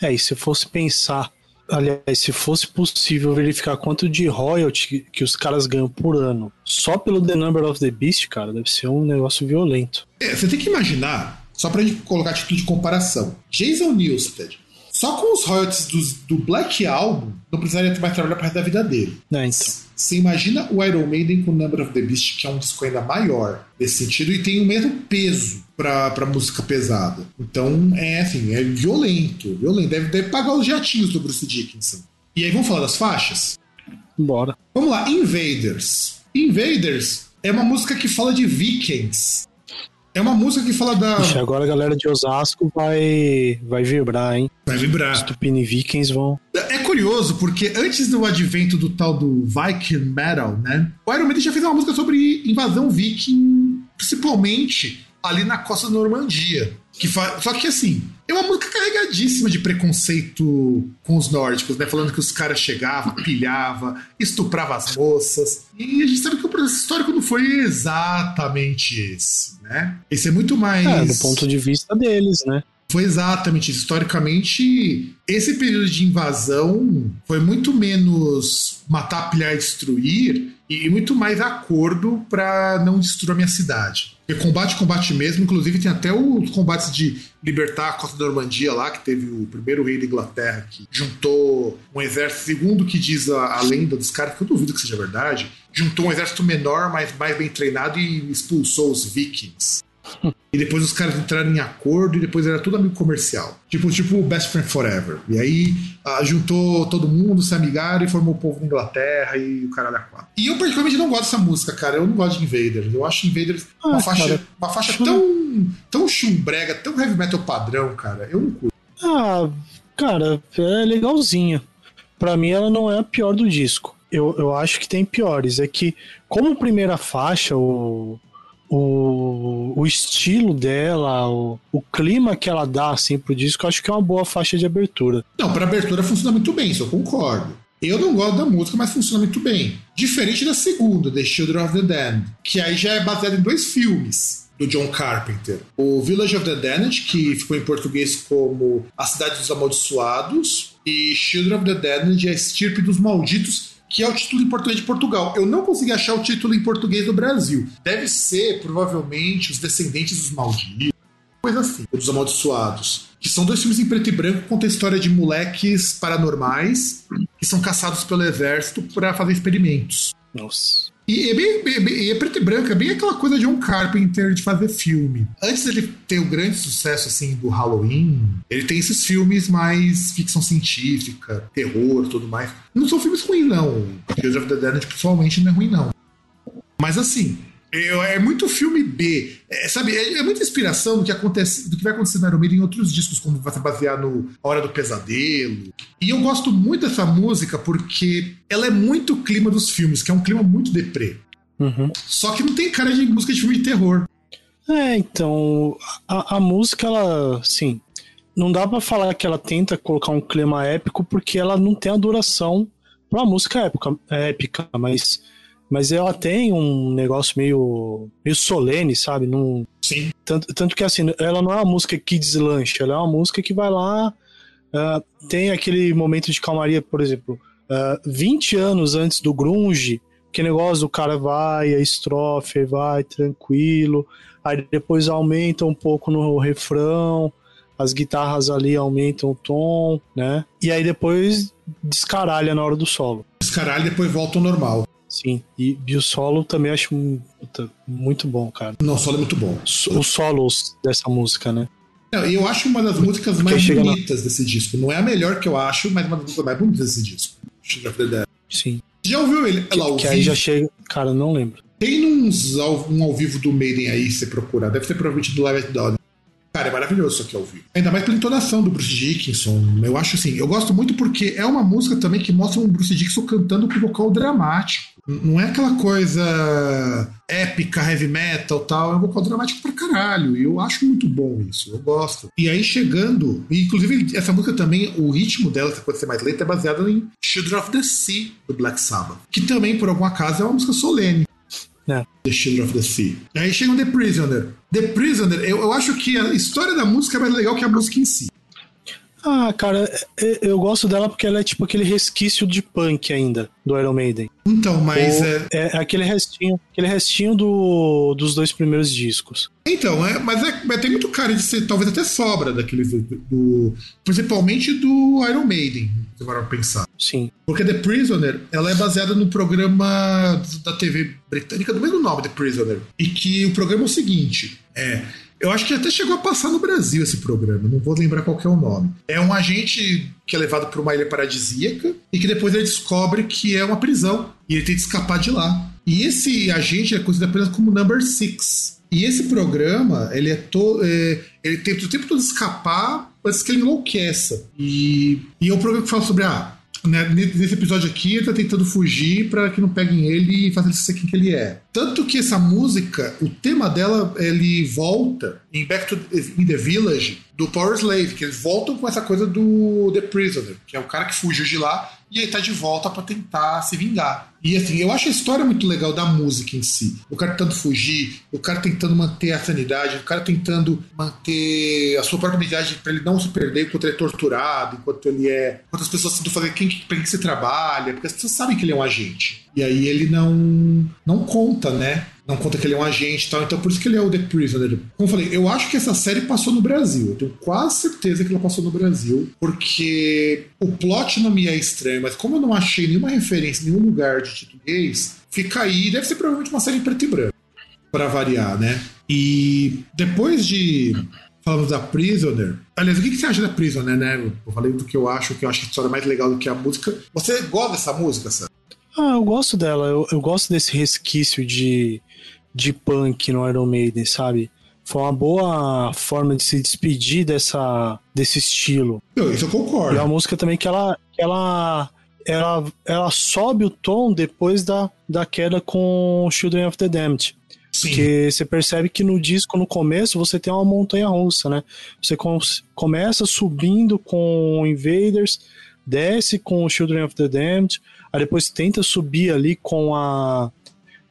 É, e se fosse pensar. Aliás, se fosse possível verificar quanto de royalty que, os caras ganham por ano só pelo The Number of the Beast, cara, deve ser um negócio violento. É, você tem que imaginar, só pra gente colocar título de comparação, Jason Newsted, só com os royalties dos- do Black Album, não precisaria mais trabalhar pro resto da vida dele. Né, então. Você imagina o Iron Maiden com Number of the Beast, que é um disco ainda maior nesse sentido, e tem o mesmo peso pra, pra música pesada. Então, é assim, é violento, violento. Deve, deve pagar os jatinhos do Bruce Dickinson. E aí, vamos falar das faixas? Bora. Vamos lá, Invaders. Invaders é uma música que fala de vikings. É uma música que fala da. Ixi, agora a galera de Osasco vai, vai vibrar, hein? Vai vibrar. Os Tupini Vikings vão. Curioso, porque antes do advento do tal do Viking Metal, né? O Iron Maiden já fez uma música sobre invasão viking, principalmente ali na costa da Normandia. Que fa... Só que assim, é uma música carregadíssima de preconceito com os nórdicos, né? Falando que os caras chegavam, pilhava, estuprava as moças. E a gente sabe que o processo histórico não foi exatamente esse, né? Esse é muito mais. É, do ponto de vista deles, né? Foi exatamente. Historicamente, esse período de invasão foi muito menos matar, pilhar e destruir e muito mais acordo para não destruir a minha cidade. Porque combate, combate mesmo. Inclusive, tem até os combates de libertar a costa da Normandia lá, que teve o primeiro rei da Inglaterra que juntou um exército, segundo que diz a, a lenda dos caras, que eu duvido que seja verdade, juntou um exército menor, mas mais bem treinado e expulsou os vikings. E depois os caras entraram em acordo e depois era tudo amigo comercial. Tipo, tipo Best Friend Forever. E aí ah, juntou todo mundo, se amigaram e formou o povo da Inglaterra e o caralho a quatro. E eu particularmente não gosto dessa música, cara. Eu não gosto de Invaders. Eu acho Invaders uma Ah, faixa, cara. uma faixa tão, tão chumbrega, tão heavy metal padrão, cara. Eu não curto. Ah, cara, é legalzinha. Pra mim, ela não é a pior do disco. Eu, eu acho que tem piores. É que, como primeira faixa, o, o, o estilo dela, o, o clima que ela dá assim, pro disco, acho que é uma boa faixa de abertura. Não, para abertura funciona muito bem, isso eu concordo. Eu não gosto da música, mas funciona muito bem. Diferente da segunda, The Children of the Damned, que aí já é baseado em dois filmes do John Carpenter. O Village of the Damned, que ficou em português como A Cidade dos Amaldiçoados, e Children of the Damned, A Estirpe dos Malditos, que é o título em português de Portugal. Eu não consegui achar o título em português do Brasil. Deve ser, provavelmente, Os Descendentes dos Malditos coisa assim, dos Amaldiçoados. Que são dois filmes em preto e branco que contam a história de moleques paranormais que são caçados pelo exército para fazer experimentos. Nossa. E é, bem, bem- é preto e branco, é bem aquela coisa de John Carpenter de fazer filme. Antes dele ter o grande sucesso assim do Halloween, ele tem esses filmes mais ficção científica, terror, tudo mais. Não são filmes ruins não. Tales of the Dead pessoalmente não é ruim não. Mas assim, eu- é muito filme B. É, sabe, é, é muita inspiração do que acontece, do que vai acontecer no Iron Maiden em outros discos, como vai se basear no A Hora do Pesadelo. E eu gosto muito dessa música porque ela é muito clima dos filmes, que é um clima muito deprê. Uhum. Só que não tem cara de música de filme de terror. É, então, a, a música, ela, sim, não dá pra falar que ela tenta colocar um clima épico porque ela não tem a duração pra uma música épica, épica mas, mas ela tem um negócio meio, meio solene, sabe? Não, Sim. tanto, tanto que assim, ela não é uma música que deslancha, ela é uma música que vai lá, ah, tem aquele momento de calmaria, por exemplo, ah, 20 anos antes do grunge, que negócio do cara vai, a estrofe, vai tranquilo, aí depois aumenta um pouco no refrão, as guitarras ali aumentam o tom, né? E aí depois descaralha na hora do solo. Os caralho depois voltam ao normal. Sim, e, e o solo também acho um- puta, muito bom, cara. Não, o solo é muito bom. Os solos dessa música, né? Não, e eu acho uma das músicas mais chega na- bonitas desse disco. Não é a melhor que eu acho, mas uma das músicas mais bonitas desse disco. Sim. Já ouviu ele ela ao Que aí já chega. Cara, não lembro. Tem uns um ao vivo do Maiden aí, se você procurar. Deve ser provavelmente do Live at Dawn. Cara, é maravilhoso isso aqui ao vivo. Ainda mais pela entonação do Bruce Dickinson. Eu acho assim, eu gosto muito porque é uma música também que mostra um Bruce Dickinson cantando com vocal dramático. Não é aquela coisa épica, heavy metal tal, é um vocal dramático pra caralho. E eu acho muito bom isso, eu gosto. E aí chegando, e inclusive essa música também, o ritmo dela, essa coisa ser mais lenta, é baseado em Children of the Sea, do Black Sabbath. Que também, por algum acaso, é uma música solene. É. The Children of the Sea. Aí chega o The Prisoner. The Prisoner, eu, eu acho que a história da música é mais legal que a música em si. Ah, cara, é- eu gosto dela porque ela é tipo aquele resquício de punk ainda, do Iron Maiden. Então, mas Ou- é. é aquele restinho, aquele restinho do, dos dois primeiros discos. Então, é, mas, é, mas tem muito cara de ser talvez até sobra daqueles do, do- principalmente do Iron Maiden, se for pensar. Sim. Porque The Prisoner, ela é baseada no programa da TV britânica do mesmo nome, The Prisoner. E que o programa é o seguinte, é, eu acho que até chegou a passar no Brasil esse programa, não vou lembrar qual é o nome. É um agente que é levado para uma ilha paradisíaca e que depois ele descobre que é uma prisão e ele tem que escapar de lá. E esse agente é conhecido apenas como Number Six. E esse programa, ele é todo. ele tenta o tempo todo escapar antes que ele enlouqueça. E, e é um programa que fala sobre ah, né, nesse episódio aqui, ele tá tentando fugir para que não peguem ele e façam ele ser quem que ele é. Tanto que essa música, o tema dela, ele volta em Back to in the Village do Power Slave, que eles voltam com essa coisa do The Prisoner, que é o cara que fugiu de lá e ele tá de volta para tentar se vingar. E assim, eu acho a história muito legal da música em si. O cara tentando fugir, o cara tentando manter a sanidade, o cara tentando manter a sua própria identidade para ele não se perder enquanto ele é torturado, enquanto ele é. Enquanto as pessoas tentam fazer quem, pra quem você trabalha, porque as pessoas sabem que ele é um agente. E aí ele não, não conta, né? Não conta que ele é um agente e tal. Então por isso que ele é o The Prisoner. Como eu falei, eu acho que essa série passou no Brasil. Eu tenho quase certeza que ela passou no Brasil. Porque o plot não me é estranho, mas como eu não achei nenhuma referência em nenhum lugar de português, fica aí. Deve ser provavelmente uma série em preto e branco. Pra variar, né? E depois de. Falamos da Prisoner. Aliás, o que você acha da Prisoner, né? Eu falei do que eu acho, que eu acho que a história é mais legal do que a música. Você gosta dessa música, Sam? Ah, eu gosto dela. Eu, eu gosto desse resquício de, de punk no Iron Maiden, sabe? Foi uma boa forma de se despedir dessa, desse estilo. Eu, isso eu E concordo. é uma música também que ela, ela, ela, ela sobe o tom depois da, da queda com Children of the Damned. Sim. Porque você percebe que no disco, no começo, você tem uma montanha russa, né? Você com- começa subindo com Invaders, desce com Children of the Damned, aí depois tenta subir ali com a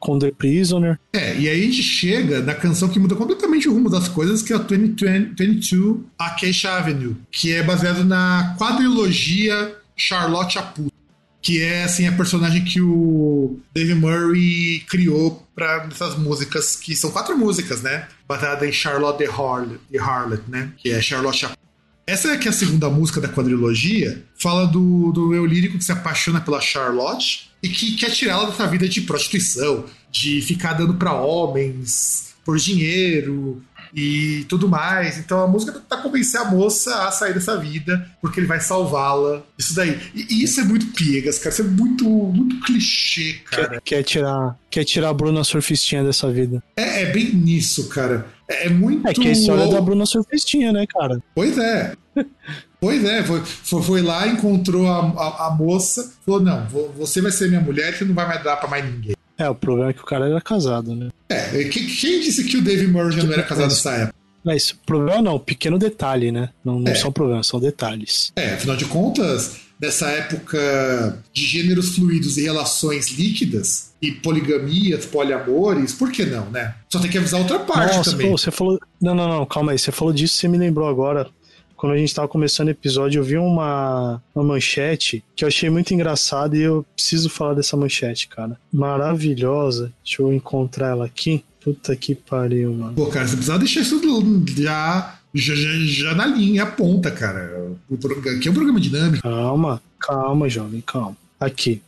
com The Prisoner. É, e aí a gente chega na canção que muda completamente o rumo das coisas, que é o 2020 22 Acacia Avenue, que é baseado na quadrilogia Charlotte a Puta, que é assim a personagem que o Dave Murray criou para essas músicas, que são quatro músicas, né? Baseada em Charlotte the Harlot, the Harlot né? Que é Charlotte a Essa é que é a segunda música da quadrilogia, fala do, do eu lírico que se apaixona pela Charlotte e que quer tirá-la dessa vida de prostituição, de ficar dando pra homens por dinheiro e tudo mais. Então a música tá convencer a moça a sair dessa vida, porque ele vai salvá-la. Isso daí. E, e isso é muito piegas, cara. Isso é muito, muito clichê, cara. Quer, quer tirar, quer tirar a Bruna Surfistinha dessa vida. É, é bem nisso, cara. É, é muito. É que a história da Bruna Surfistinha, né, cara? Pois é. Pois é, foi, foi, lá, encontrou a, a, a moça, falou: não, vo- você vai ser minha mulher, você não vai mais dar pra mais ninguém. É, o problema é que o cara era casado, né? É, que- quem disse que o Dave Murray já não era casado nessa época? Mas o problema não, pequeno detalhe, né? Não, não É. são problemas, são detalhes. É, afinal de contas, nessa época de gêneros fluidos e relações líquidas, e poligamias, poliamores, por que não, né? Só tem que avisar outra parte Nossa, também. pô, você falou. Não, não, não, calma aí. Você falou disso, você me lembrou agora. Quando a gente tava começando o episódio, eu vi uma, uma manchete que eu achei muito engraçada e eu preciso falar dessa manchete, cara. Maravilhosa. Deixa eu encontrar ela aqui. Puta que pariu, mano. Pô, cara, você precisava deixar isso já, já, já, na linha, ponta, cara. Aqui é um programa dinâmico. Calma, calma, jovem, calma. Aqui.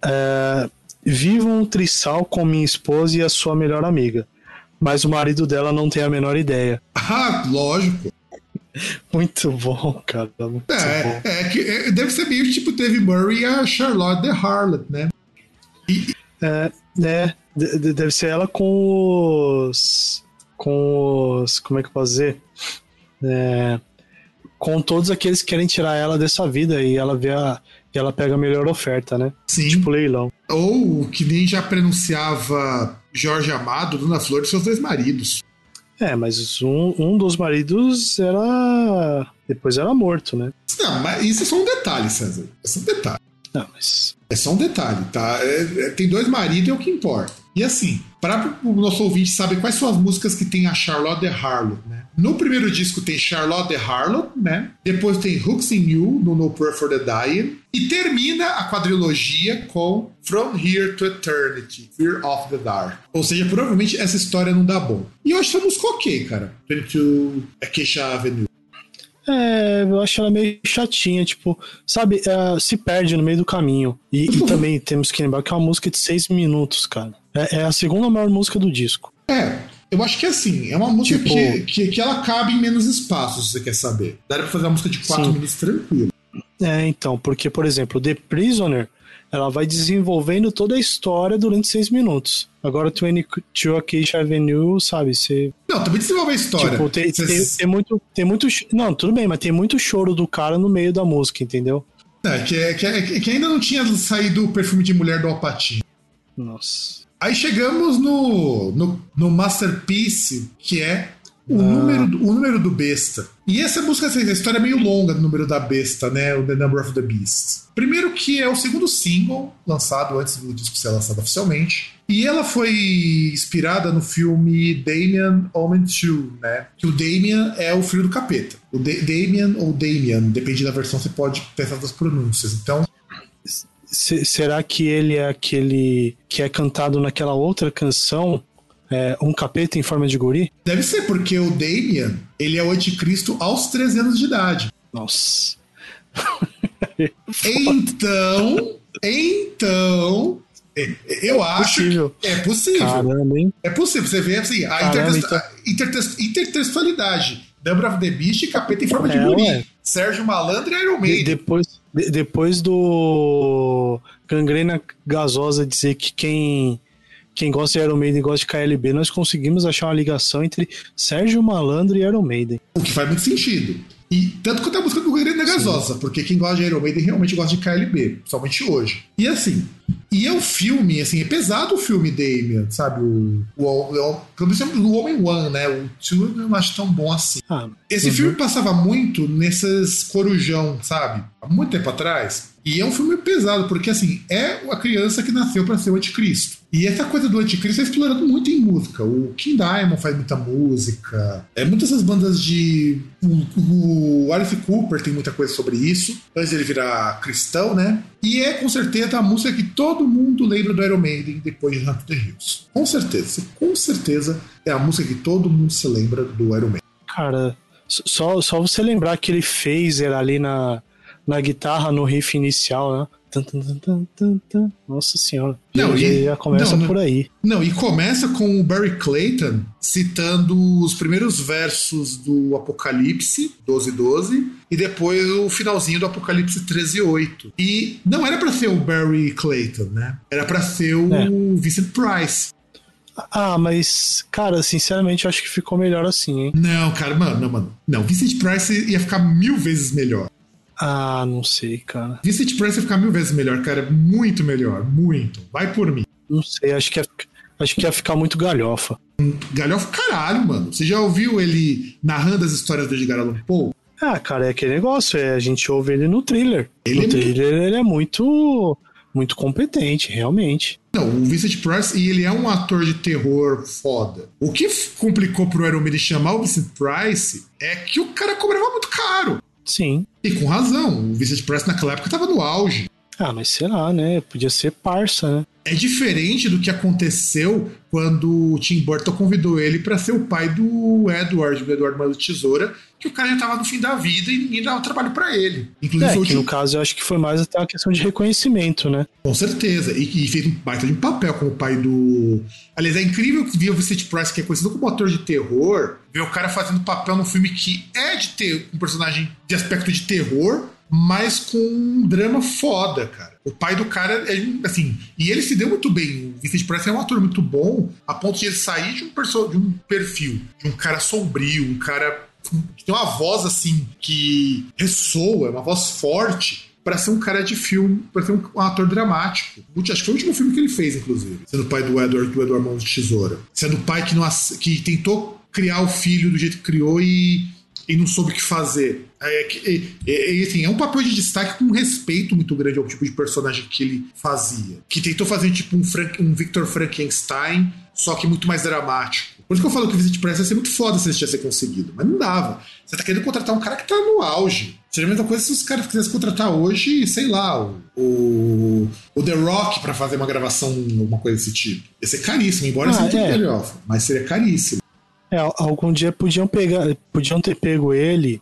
É, Vivo um trisal com minha esposa e a sua melhor amiga. Mas o marido dela não tem a menor ideia. Ah, lógico. Muito bom, cara. Muito bom. É, é que é, deve ser meio tipo Dave Murray e a Charlotte the Harlot, né? É, né? de- Deve ser ela com os. Com os. Como é que eu posso dizer? É, com todos aqueles que querem tirar ela dessa vida e ela vê a. E ela pega a melhor oferta, né? Sim. Tipo leilão. Ou que nem já pronunciava Jorge Amado, Dona Flor e seus dois maridos. É, mas um, um dos maridos era. Depois era morto, né? Não, mas isso é só um detalhe, César. É só um detalhe. Não, mas. É só um detalhe, tá? É- é- tem dois maridos, é o que importa. E assim, para o nosso ouvinte saber quais são as músicas que tem a Charlotte the Harlot, né? No primeiro disco tem Charlotte the Harlot, né? Depois tem Hooks in You, no No Prayer for the Dying. E termina a quadrilogia com From Here to Eternity, Fear of the Dark. Ou seja, provavelmente essa história não dá bom. E eu acho essa música ok, cara. 22 Acacia Avenue. É, eu acho ela meio chatinha, tipo, sabe, é, se perde no meio do caminho. E, e também temos que lembrar que é uma música de seis minutos, cara. É, é a segunda maior música do disco. É, eu acho que é assim, é uma música Tipo- que, que, que ela cabe em menos espaço, se você quer saber. Dá pra fazer uma música de 4 Sim. minutos tranquilo. É, então, porque, por exemplo, The Prisoner, ela vai desenvolvendo toda a história durante seis minutos. Agora, 22 Acacia Avenue, sabe, você... Não, também desenvolve a história. Tipo, tem, tem, tem muito... Tem muito não, tudo bem, mas tem muito choro do cara no meio da música, entendeu? É, que, é- que, é- que ainda não tinha saído o perfume de mulher do Alpatino. Nossa. Aí chegamos no, no, no Masterpiece, que é o, Ah. número, do- o número do besta. E essa música, assim, a história é meio longa do número da besta, né? O The Number of the Beast. Primeiro que é o segundo single lançado antes do disco ser lançado oficialmente. E ela foi inspirada no filme Damien Omen 2, né? Que o Damien é o filho do capeta. O Da- Damien ou Damian, depende da versão, você pode pensar das pronúncias. Então, Se- será que ele é aquele que é cantado naquela outra canção, é, Um Capeta em Forma de Guri? deve ser porque o Damien, ele é o anticristo aos 13 anos de idade. Nossa. Então, então, é- eu acho Possível. que é possível. Caramba, hein? É possível. Você vê assim, a Caramba, então- a intertext- intertextualidade. Number of the Beast e Capeta em forma de É, guri. ué. Sérgio Malandro e Iron De- Maiden. depois, de- depois do Gangrena Gasosa dizer que quem, quem gosta de Iron Maiden gosta de KLB, nós conseguimos achar uma ligação entre Sérgio Malandro e Iron Maiden. O que faz muito sentido. E tanto quanto a música do Guerreiro Gasosa, porque quem gosta de Iron Maiden realmente gosta de KLB, principalmente hoje. E assim, e é um filme, assim, é pesado o filme Damien, sabe? O, o, o, pelo menos o Homem One, né? O Two eu não acho tão bom assim. Ah, Esse Uhum. filme passava muito nesses corujão, sabe? Há muito tempo atrás. E é um filme pesado, porque assim, é a criança que nasceu para ser o anticristo. E essa coisa do anticristo é explorado muito em música. O King Diamond faz muita música. É muitas essas bandas de. O, o Alice Cooper tem muita coisa sobre isso. Antes ele virar cristão, né? E é com certeza a música que todo mundo lembra do Iron Maiden depois de Hunt the Hills. Com certeza. Com certeza é a música que todo mundo se lembra do Iron Maiden. cara, Só, só você lembrar aquele phaser ali na, na guitarra, no riff inicial, né? Nossa senhora. Não, já, e- já começa não, por aí. Não, e começa com o Barry Clayton citando os primeiros versos do Apocalipse 12:12 e depois o finalzinho do Apocalipse 13:8. E não era pra ser o Barry Clayton, né? Era pra ser o É. Vincent Price. Ah, mas, cara, sinceramente, eu acho que ficou melhor assim, hein? Não, cara, mano, não, mano. Não, Vincent Price ia ficar mil vezes melhor. Ah, não sei, cara. Vincent Price ia ficar mil vezes melhor, cara. Muito melhor, muito. Vai por mim. Não sei, acho que ia, acho que ia ficar muito galhofa. Galhofa, caralho, mano. Você já ouviu ele narrando as histórias do Edgar Allan Poe? Ah, cara, é aquele negócio, é, a gente ouve ele no thriller. Ele no é muito- thriller ele é muito, muito competente, realmente. Não, o Vincent Price, e ele é um ator de terror foda. O que complicou pro Iron Maiden chamar o Vincent Price é que o cara cobrava muito caro. Sim. E com razão, o Vincent Price naquela época tava no auge. Ah, mas sei lá, né? Podia ser parça, né? É diferente do que aconteceu quando o Tim Burton convidou ele pra ser o pai do Edward, do Eduardo Mano Tesoura, que o cara já tava no fim da vida e ninguém dava trabalho pra ele. Inclusive, É, o que no caso eu acho que foi mais até uma questão de reconhecimento, né? Com certeza. E, e fez um baita de um papel como pai do. Aliás, é incrível ver o Vincent Price, que é conhecido como ator de terror, ver o cara fazendo papel num filme que é de ter um personagem de aspecto de terror, mas com um drama foda, cara. O pai do cara é assim. E ele se deu muito bem. O Vincent Price é um ator muito bom, a ponto de ele sair de um, perso- de um perfil, de um cara sombrio, um cara que tem uma voz assim que ressoa, uma voz forte para ser um cara de filme, para ser um, ator dramático. Acho que foi o último filme que ele fez, inclusive. Sendo pai do Edward, do Edward Mãos de Tesoura. Sendo pai que, não, que tentou criar o filho do jeito que criou e, e não soube o que fazer. É, é, é, é, assim, é um papel de destaque com um respeito muito grande ao tipo de personagem que ele fazia. Que tentou fazer tipo um, Frank- um Victor Frankenstein, só que muito mais dramático. Por isso que eu falo que o Visit Press ia ser muito foda se ele tivesse conseguido. Mas não dava. Você tá querendo contratar um cara que tá no auge. Seria a mesma coisa se os caras quisessem contratar hoje, sei lá, o, o, o The Rock pra fazer uma gravação, alguma coisa desse tipo. Ia ser caríssimo, embora Ah, seja é. melhor. Mas seria caríssimo. É, algum dia podiam pegar, podiam ter pego ele.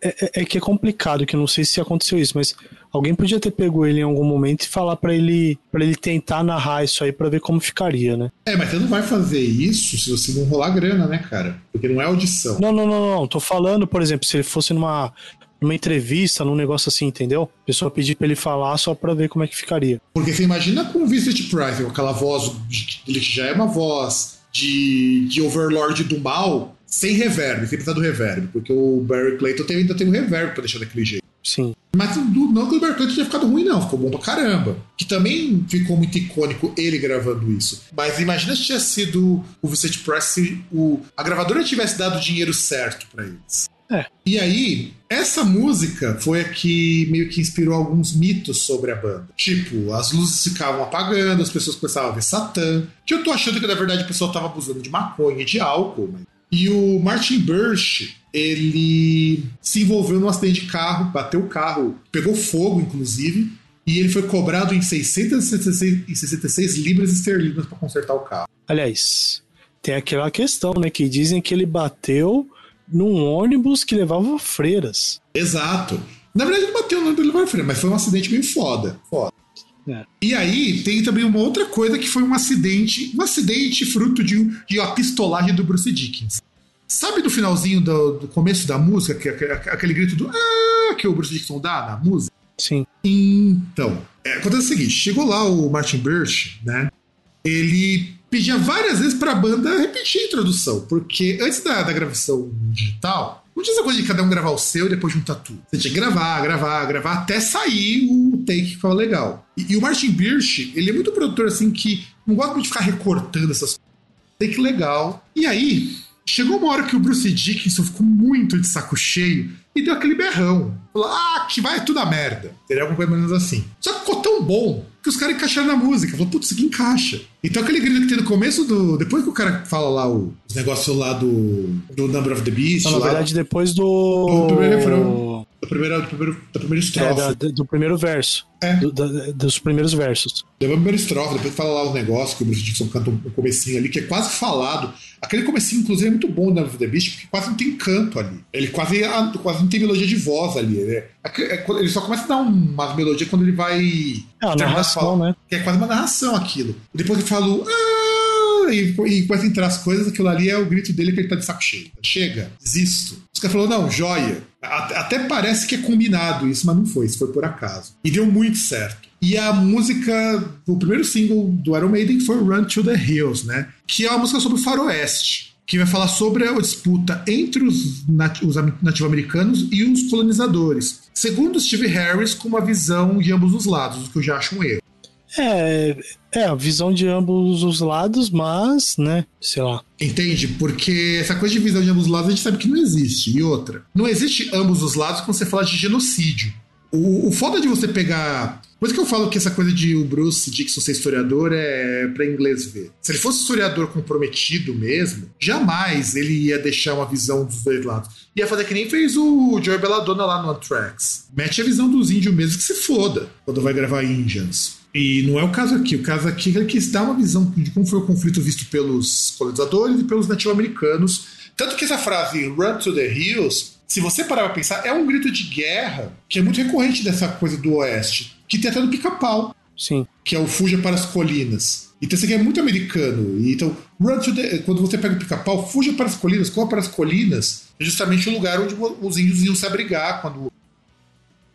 É, é- é que é complicado, que eu não sei se aconteceu isso, mas alguém podia ter pego ele em algum momento e falar pra ele para ele tentar narrar isso aí pra ver como ficaria, né? É, mas você não vai fazer isso se você não rolar grana, né, cara? Porque não é audição. Não, não, não, não. Tô falando, por exemplo, se ele fosse numa, numa entrevista, num negócio assim, entendeu? A pessoa pedir pra ele falar só pra ver como é que ficaria. Porque você imagina com o Vincent Price, aquela voz que já é uma voz de, de Overlord do mal, sem reverb, sem precisar do reverb. Porque o Barry Clayton tem- ainda tem um reverb pra deixar daquele jeito. Sim. Mas do- não que o Barry Clayton tenha ficado ruim, não. Ficou bom pra caramba. Que também ficou muito icônico ele gravando isso. Mas imagina se tivesse sido o Vincent Price se o, a gravadora tivesse dado o dinheiro certo pra eles. É. E aí, essa música foi a que meio que inspirou alguns mitos sobre a banda. Tipo, as luzes ficavam apagando, as pessoas começavam a ver Satã. Que eu tô achando que na verdade o pessoal tava abusando de maconha e de álcool. Mas... E o Martin Birch, ele se envolveu num acidente de carro, bateu o carro, pegou fogo, inclusive. E ele foi cobrado em 666 libras esterlinas para consertar o carro. Aliás, tem aquela questão, né? Que dizem que ele bateu num ônibus que levava freiras. Exato. Na verdade, ele bateu no levar freio, mas foi um acidente meio foda. Foda. É. E aí, tem também uma outra coisa que foi um acidente, um acidente fruto de, de uma pistolagem do Bruce Dickens. Sabe do finalzinho do, do começo da música, que, aquele, aquele grito do ah, que o Bruce Dickinson dá na música? Sim. Então, é, acontece o seguinte: chegou lá o Martin Birch, né? Ele pedia várias vezes pra banda repetir a introdução, porque antes da, da gravação digital, não tinha essa coisa de cada um gravar o seu e depois juntar tudo. Você tinha que gravar, gravar, gravar até sair o take que ficava legal. E, e o Martin Birch, ele é muito produtor assim que não gosta muito de ficar recortando essas coisas. Take legal. E aí, chegou uma hora que o Bruce Dickinson ficou muito de saco cheio e deu aquele berrão. Falou, ah, que vai tudo a merda. Seria coisa mais ou menos assim. Só que ficou tão bom que os caras encaixaram na música. Falou, putz, isso aqui encaixa. Então aquele grito que tem no começo do. Depois que o cara fala lá o, os negócios lá do. Do Number of the Beast. Na lá, verdade, depois do. Do primeiro refrão. Primeira, do primeiro, da primeira É, estrofe. da- do, primeiro verso. É. Do- da- dos primeiros versos. Leva a primeira estrofe, depois fala lá os negócios que o Bruce Dixon canta no comecinho ali, que é quase falado. Aquele comecinho, inclusive, é muito bom da The Beast, porque quase não tem canto ali. Ele quase, quase não tem melodia de voz ali. né? É- é Ele só começa a dar umas melodias quando ele vai. É, a terminar narração, né? Que é quase uma narração aquilo. E depois ele fala. o "Ah", e, e começa a entrar as coisas, aquilo ali é o grito dele que ele tá de saco cheio. Chega, desisto. Os caras falaram, não, joia. Até parece que é combinado isso, mas não foi, isso foi por acaso. E deu muito certo. E a música, o primeiro single do Iron Maiden foi Run to the Hills, né? Que é uma música sobre o faroeste. Que vai falar sobre a disputa entre os, nat- os am- nativo-americanos e os colonizadores. Segundo Steve Harris, com uma visão de ambos os lados, o que eu já acho um erro. É, é a visão de ambos os lados, mas, né, sei lá. Entende? Porque essa coisa de visão de ambos os lados a gente sabe que não existe. E outra, não existe ambos os lados quando você fala de genocídio. O, o foda de você pegar. Por isso que eu falo que essa coisa de o Bruce Dixon ser historiador é pra inglês ver. Se ele fosse historiador comprometido mesmo, jamais ele ia deixar uma visão dos dois lados. Ia fazer que nem fez o Joey Belladonna lá no Anthrax. Mete a visão dos índios mesmo que se foda quando vai gravar Indians. E não é o caso aqui. O caso aqui é que dar uma visão de como foi o conflito visto pelos colonizadores e pelos nativo-americanos. Tanto que essa frase Run to the Hills, se você parar pra pensar, é um grito de guerra que é muito recorrente dessa coisa do Oeste, que tem até no pica-pau, Sim. que é o Fuja para as Colinas. Então isso aqui é muito americano. Então, run to the, quando você pega o pica-pau, fuja para as colinas, corra para as colinas, é justamente o lugar onde os índios iam se abrigar quando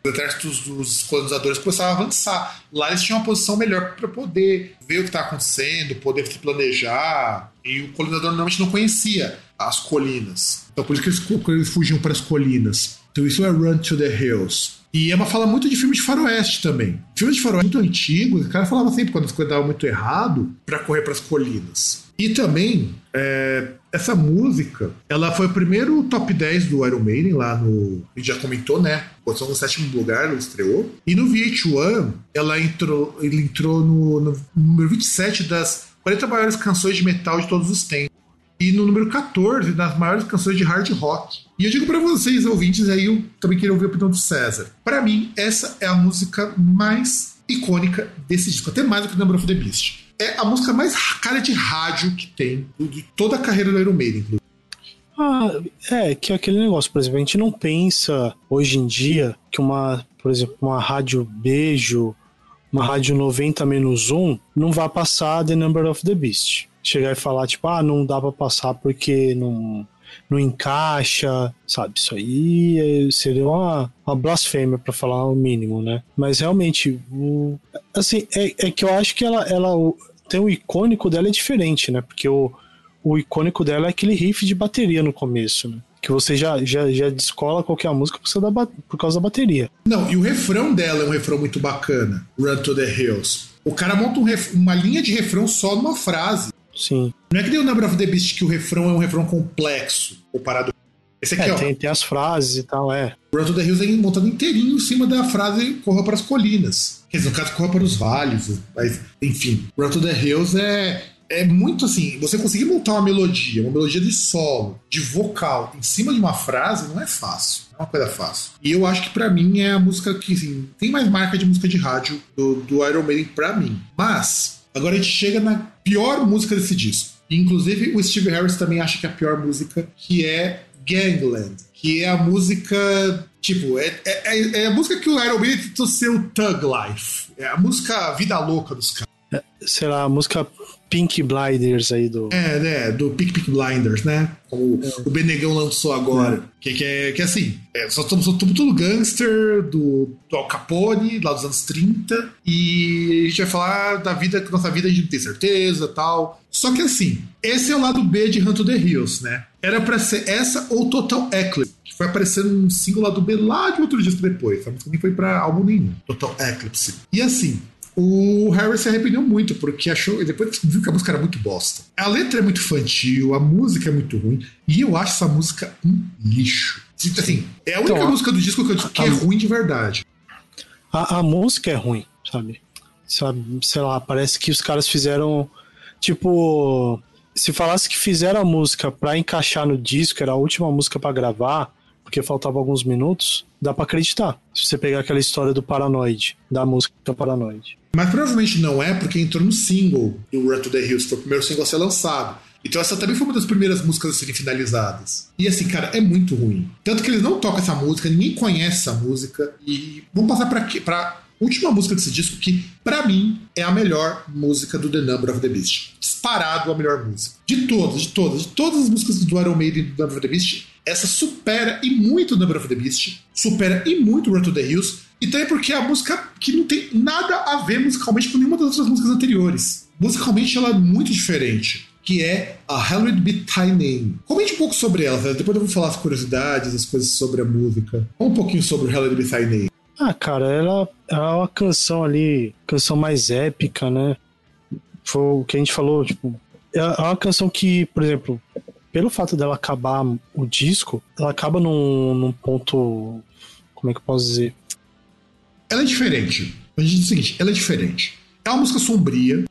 os exércitos dos colonizadores começavam a avançar. Lá eles tinham uma posição melhor para poder ver o que estava acontecendo, poder se planejar. E o colonizador normalmente não conhecia as colinas. Então por isso que eles, eles fugiam para as colinas. Então isso é Run to the Hills. E é uma fala muito de filme de faroeste também. Filmes de faroeste muito antigos, o cara falava sempre quando as coisas davam muito errado para correr para as colinas. E também, é, essa música, ela foi o primeiro top 10 do Iron Maiden lá no. A gente já comentou, né? Posição no sétimo lugar, ela estreou. E no VH1, ela entrou, ele entrou no, no número 27 das 40 maiores canções de metal de todos os tempos. E no número 14 das maiores canções de hard rock. E eu digo pra vocês, ouvintes, aí eu também queria ouvir a opinião do César. Pra mim, essa é a música mais icônica desse disco, até mais do que Number of the Beast. É a música mais cara de rádio que tem de toda a carreira do Iron Maiden. Ah, é, que é aquele negócio, por exemplo, a gente não pensa hoje em dia que uma, por exemplo, uma rádio beijo, uma rádio 90 menos 1, não vai passar The Number of the Beast. Chegar e falar, tipo, ah, não dá pra passar porque não, não encaixa, sabe? Isso aí é- seria uma, uma blasfêmia, pra falar o mínimo, né? Mas realmente, o, assim, é, é que eu acho que ela, ela tem o icônico dela é diferente, né? Porque o, o icônico dela é aquele riff de bateria no começo, né? Que você já, já, já descola qualquer música por causa, da, por causa da bateria. Não, e o refrão dela é um refrão muito bacana. Run to the Hills. O cara monta um ref- uma linha de refrão só numa frase. Sim. Não é que nem o Number of the Beast que o refrão é um refrão complexo comparado. Esse aqui, É, ó. tem, tem as frases e tal, é. Run to the Hills é montado inteirinho em cima da frase corra para as colinas. Quer no caso, corra para os vales. Mas, enfim, Run to the Hills é, é muito assim. Você conseguir montar uma melodia, uma melodia de solo, de vocal, em cima de uma frase, não é fácil. Não é uma coisa fácil. E eu acho que pra mim é a música que assim, tem mais marca de música de rádio do, do Iron Maiden pra mim. Mas, agora a gente chega na pior música desse disco. Inclusive, o Steve Harris também acha que é a pior música, que é Gangland, que é a música. Tipo, é, é, é- é a música que o Iron Maiden tentou ser o Thug Life. É a música Vida Louca dos caras. Sei lá, a música Pink Blinders aí do. É, né? Do Pick Pick Blinders, né? Como o Benegão lançou agora. Que, que, é, que é assim: é, só estamos tudo gangster do, do Al Capone, lá dos anos 30. E a gente vai falar da vida, que nossa vida a gente não tem certeza tal. Só que assim, esse é o lado B de Hunt the Hills, né? Era pra ser essa ou Total Eclipse, que foi aparecendo num single lá do B lá de outro disco depois. A música nem foi pra álbum nenhum. Total Eclipse. E assim, o Harris se arrependeu muito, porque achou. Depois viu que a música era muito bosta. A letra é muito infantil, a música é muito ruim. E eu acho essa música um lixo. Assim, é a única Então, a- música do disco que eu digo que é ruim de verdade. A, a música é ruim, sabe? sabe? Sei lá, parece que os caras fizeram. Tipo. Se falasse que fizeram a música pra encaixar no disco, era a última música pra gravar, porque faltava alguns minutos, dá pra acreditar. Se você pegar aquela história do Paranoid, da música Paranoid. Mas provavelmente não é porque entrou no single do Run to the Hills, foi o primeiro single a ser lançado. Então essa também foi uma das primeiras músicas a serem finalizadas. E assim, cara, é muito ruim. Tanto que eles não tocam essa música, ninguém conhece essa música. E vamos passar pra, quê? pra última música desse disco, que para mim é a melhor música do The Number of the Beast. Disparado a melhor música. De todas, de todas, de todas as músicas do Iron Maiden do Number of the Beast, essa supera e muito Number of the Beast, supera e muito Run to the Hills, e também porque é a música que não tem nada a ver musicalmente com nenhuma das outras músicas anteriores. Musicalmente ela é muito diferente que é a Hallowed Be Thy Name. Comente um pouco sobre ela, depois eu vou falar as curiosidades, as coisas sobre a música. Um pouquinho sobre o Hallowed Be Thy Name. Ah, cara, ela é uma canção ali, canção mais épica, né? Foi o que a gente falou, tipo, é uma canção que, por exemplo, pelo fato dela acabar o disco, ela acaba num, num ponto. Como é que eu posso dizer? Ela é diferente. A gente diz o seguinte: ela é diferente. É uma música sombria.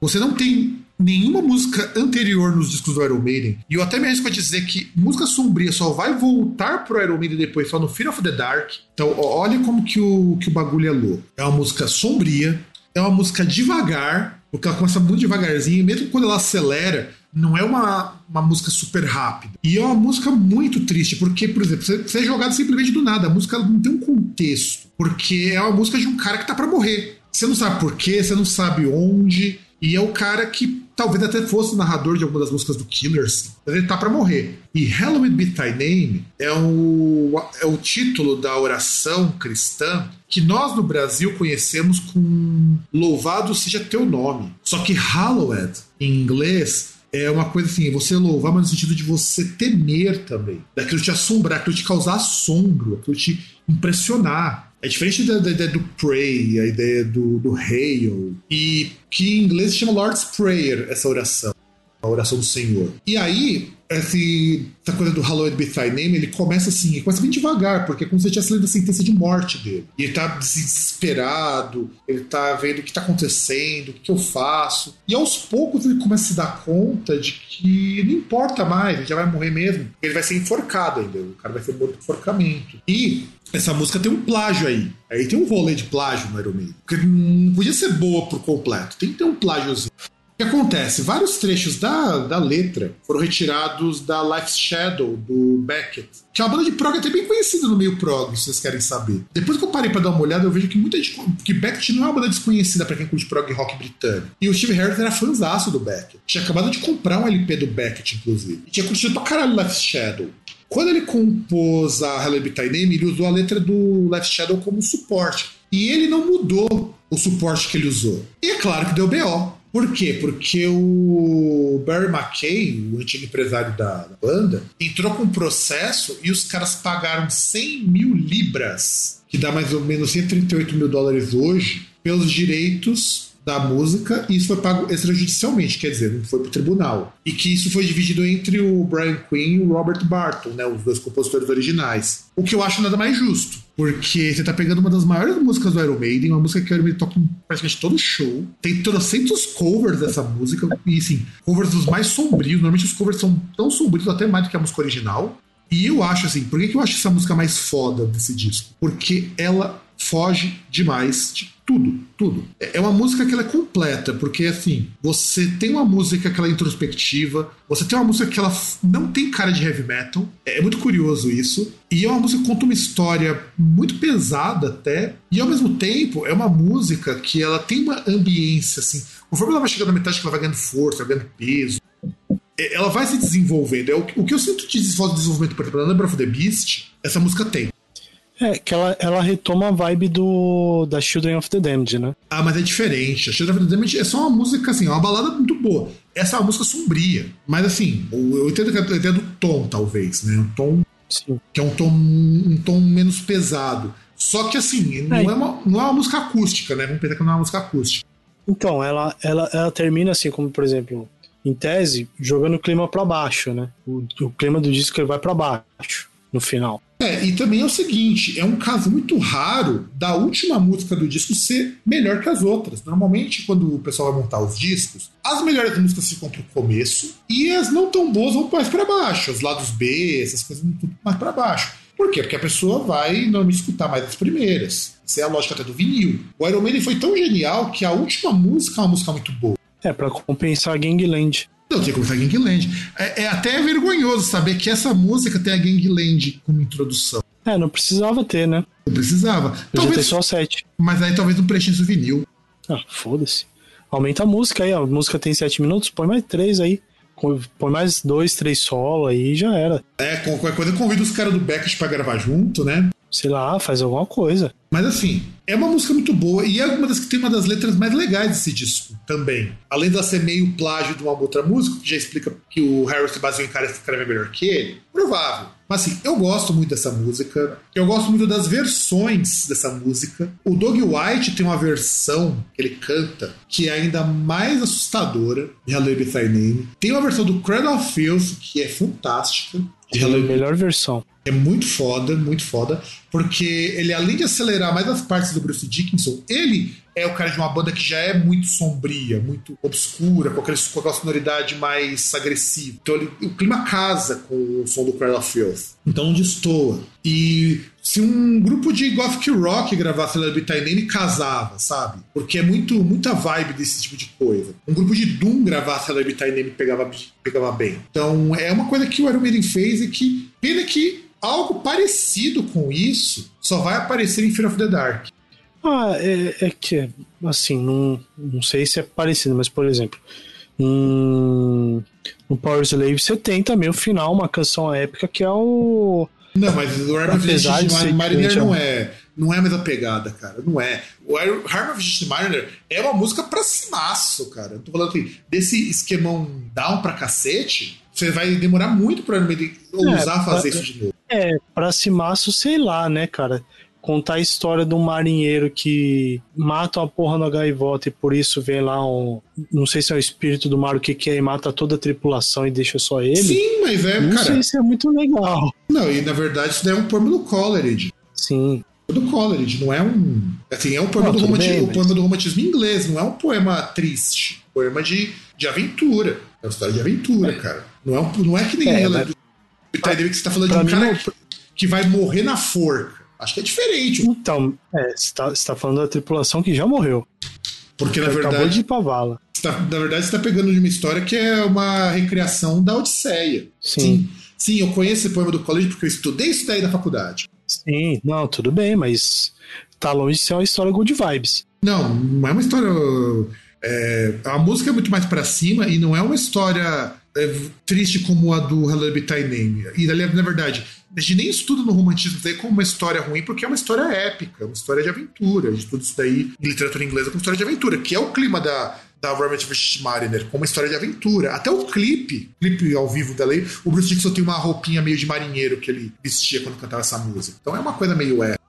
Você não tem nenhuma música anterior nos discos do Iron Maiden. E eu até me arrisco a dizer que música sombria só vai voltar pro Iron Maiden depois, só no Fear of the Dark. Então, olha como que o, que o bagulho é louco. É uma música sombria, é uma música devagar, porque ela começa muito devagarzinho, mesmo quando ela acelera, não é uma, uma música super rápida. E é uma música muito triste, porque, por exemplo, você, é jogado simplesmente do nada. A música não tem um contexto, porque é uma música de um cara que tá para morrer. Você não sabe por quê, você não sabe onde, e é o cara que talvez até fosse narrador de alguma das músicas do Killers, mas ele tá para morrer. E Halloween Be Thy Name é o, é o título da oração cristã que nós no Brasil conhecemos com Louvado seja teu nome. Só que Hallowed, em inglês, é uma coisa assim, você louvar, mas no sentido de você temer também. Daquilo te assombrar, aquilo te causar assombro, aquilo te impressionar. É diferente da, da, ideia do pray, a ideia do, do hail, e que em inglês se chama Lord's Prayer, essa oração, a oração do Senhor. E aí, esse, essa coisa do Hallowed Be Thy Name, ele começa assim, ele começa bem devagar, porque é como se ele tivesse lido a sentença de morte dele. E ele tá desesperado, ele tá vendo o que tá acontecendo, o que, eu faço. E aos poucos ele começa a se dar conta de que não importa mais, ele já vai morrer mesmo. Ele vai ser enforcado ainda, o cara vai ser morto por enforcamento. E essa música tem um plágio aí. Aí tem um rolê de plágio no Iron Maiden. Porque não podia ser boa por completo. Tem que ter um plágiozinho. Que acontece? Vários trechos da, da letra foram retirados da Life Shadow do Beckett, que é uma banda de prog até bem conhecida no meio prog, se vocês querem saber. Depois que eu parei para dar uma olhada, eu vejo que muita gente. que Beckett não é uma banda desconhecida para quem curte prog rock britânico. E o Steve Harris era fãzaço do Beckett. Tinha acabado de comprar um LP do Beckett, inclusive. E tinha curtido pra caralho Life Shadow. Quando ele compôs a Hello Be Name, ele usou a letra do Left Shadow como suporte. E ele não mudou o suporte que ele usou. E é claro que deu BO. Por quê? Porque o Barry McKay, o antigo empresário da, da banda, entrou com um processo e os caras pagaram 100 mil libras, que dá mais ou menos 138 mil dólares hoje, pelos direitos da música e isso foi pago extrajudicialmente, quer dizer, não foi pro tribunal. E que isso foi dividido entre o Brian Quinn e o Robert Barton, né, os dois compositores originais. O que eu acho nada mais justo, porque você tá pegando uma das maiores músicas do Iron Maiden, uma música que o Iron Maiden toca em praticamente todo show, tem trocentos covers dessa música, e assim, covers dos mais sombrios, normalmente os covers são tão sombrios até mais do que a música original. E eu acho assim, por que, que eu acho essa música mais foda desse disco? Porque ela foge demais de tudo, tudo. É uma música que ela é completa, porque assim, você tem uma música que ela é introspectiva, você tem uma música que ela não tem cara de heavy metal, é muito curioso isso, e é uma música que conta uma história muito pesada até, e ao mesmo tempo é uma música que ela tem uma ambiência assim, conforme ela vai chegando na metade que ela vai ganhando força, vai ganhando peso, é, ela vai se desenvolvendo. É o, o que eu sinto de desenvolvimento, por exemplo, na Number of the Beast, essa música tem. É, que ela, ela retoma a vibe do da Children of the Damned, né? Ah, mas é diferente. A Children of the Damned é só uma música, assim, é uma balada muito boa. Essa é uma música sombria. Mas, assim, eu entendo que é do tom, talvez, né? Um tom. Sim. Que é um tom, um tom menos pesado. Só que, assim, não é, é uma, não é uma música acústica, né? Vamos pensar que não é uma música acústica. Então, ela, ela, ela termina assim, como, por exemplo, em tese, jogando o clima para baixo, né? O, o clima do disco ele vai para baixo no final. É, e também é o seguinte, é um caso muito raro da última música do disco ser melhor que as outras. Normalmente, quando o pessoal vai montar os discos, as melhores músicas ficam pro começo e as não tão boas vão mais para baixo, os lados B, essas coisas vão tudo mais para baixo. Por quê? Porque a pessoa vai normalmente escutar mais as primeiras. Essa é a lógica até do vinil. O Iron Maiden foi tão genial que a última música é uma música muito boa. É, pra compensar a Gangland. Não tem como ser a Gangland. É, é até vergonhoso saber que essa música tem a Gangland como introdução. É, não precisava ter, né? Não precisava. Podia ter Talvez, só sete. mas aí talvez não preenchesse o vinil. Ah, foda-se. Aumenta a música aí, ó. A música tem sete minutos, põe mais três aí. Põe mais dois, três solo aí já era. É, com qualquer coisa, convido os caras do Beckett pra gravar junto, né? Sei lá, faz alguma coisa. Mas assim, é uma música muito boa e é uma das que tem uma das letras mais legais desse disco também. Além de ser meio plágio de uma outra música, que já explica que o Harris se baseou em caras que melhor que ele, provável. Mas assim, eu gosto muito dessa música. Eu gosto muito das versões dessa música. O Doug White tem uma versão que ele canta que é ainda mais assustadora de Hello Thy Name. Tem uma versão do Cradle of Filth que é fantástica. De Hello Be Melhor versão. É muito foda, muito foda, porque ele, além de acelerar mais as partes do Bruce Dickinson, ele é o cara de uma banda que já é muito sombria, muito obscura, com, aquele, com aquela sonoridade mais agressiva. Então ele- o clima casa com o som do Cradle of Filth. Então destoa. E se um grupo de gothic rock gravasse Thy Name, casava, sabe? Porque é muito, muita vibe desse tipo de coisa. Um grupo de Doom gravasse Thy Name pegava, pegava bem. Então é uma coisa que o Iron Maiden fez e que pena que algo parecido com isso só vai aparecer em Fear of the Dark. Ah, é, é que, assim, não, não sei se é parecido, mas, por exemplo, em- no Power Slave você tem também o final, uma canção épica que é o. Não, mas o Arm of Apesar de ser Mariner não é é, não é a mesma pegada, cara. Não é. O Iron- Arm of Justice Mariner é uma música pra cimaço, cara. Eu tô falando assim, desse esquemão down pra cacete, você vai demorar muito pra Maiden ousar fazer pra- isso de novo. É, pra cimaço, sei lá, né, cara? Contar a história de um marinheiro que mata uma porra na gaivota e por isso vem lá um. Não sei se é o espírito do mar o que, que é e mata toda a tripulação e deixa só ele. Sim, mas é, não cara. sei se é muito legal. Não, e na verdade isso daí é um poema do Coleridge. Sim. Do Coleridge, não é um. Assim, é um poema, Não, do, tudo romanti- bem, o mas- poema do romantismo inglês, não é um poema triste. Poema de, de aventura. É uma história de aventura, cara. Não é, um- não é que nem É, ela. mas- Tá que você tá falando de Pra um mim, cara não- que, que vai morrer na forca. Acho que é diferente. Então, é, você tá, você tá falando da tripulação que já morreu. Porque, na que acabou verdade, de ir pra vala. você tá- na verdade, você tá pegando de uma história que é uma recriação da Odisseia. Sim. Sim, eu conheço esse poema do Coleridge porque eu estudei isso daí na faculdade. Sim, não, tudo bem, mas tá longe de ser uma história good vibes. Não, não é uma história. É, a música é muito mais pra cima e não é uma história é, triste como a do Hello Thy Name. E na verdade, a gente nem estuda no romantismo daí como uma história ruim, porque é uma história épica, uma história de aventura. A gente estuda isso daí em literatura inglesa como história de aventura, que é o clima da. Da Robert vs. Mariner, como uma história de aventura. Até o clipe, clipe ao vivo da lei, o Bruce Dixon tem uma roupinha meio de marinheiro que ele vestia quando cantava essa música. Então é uma coisa meio é.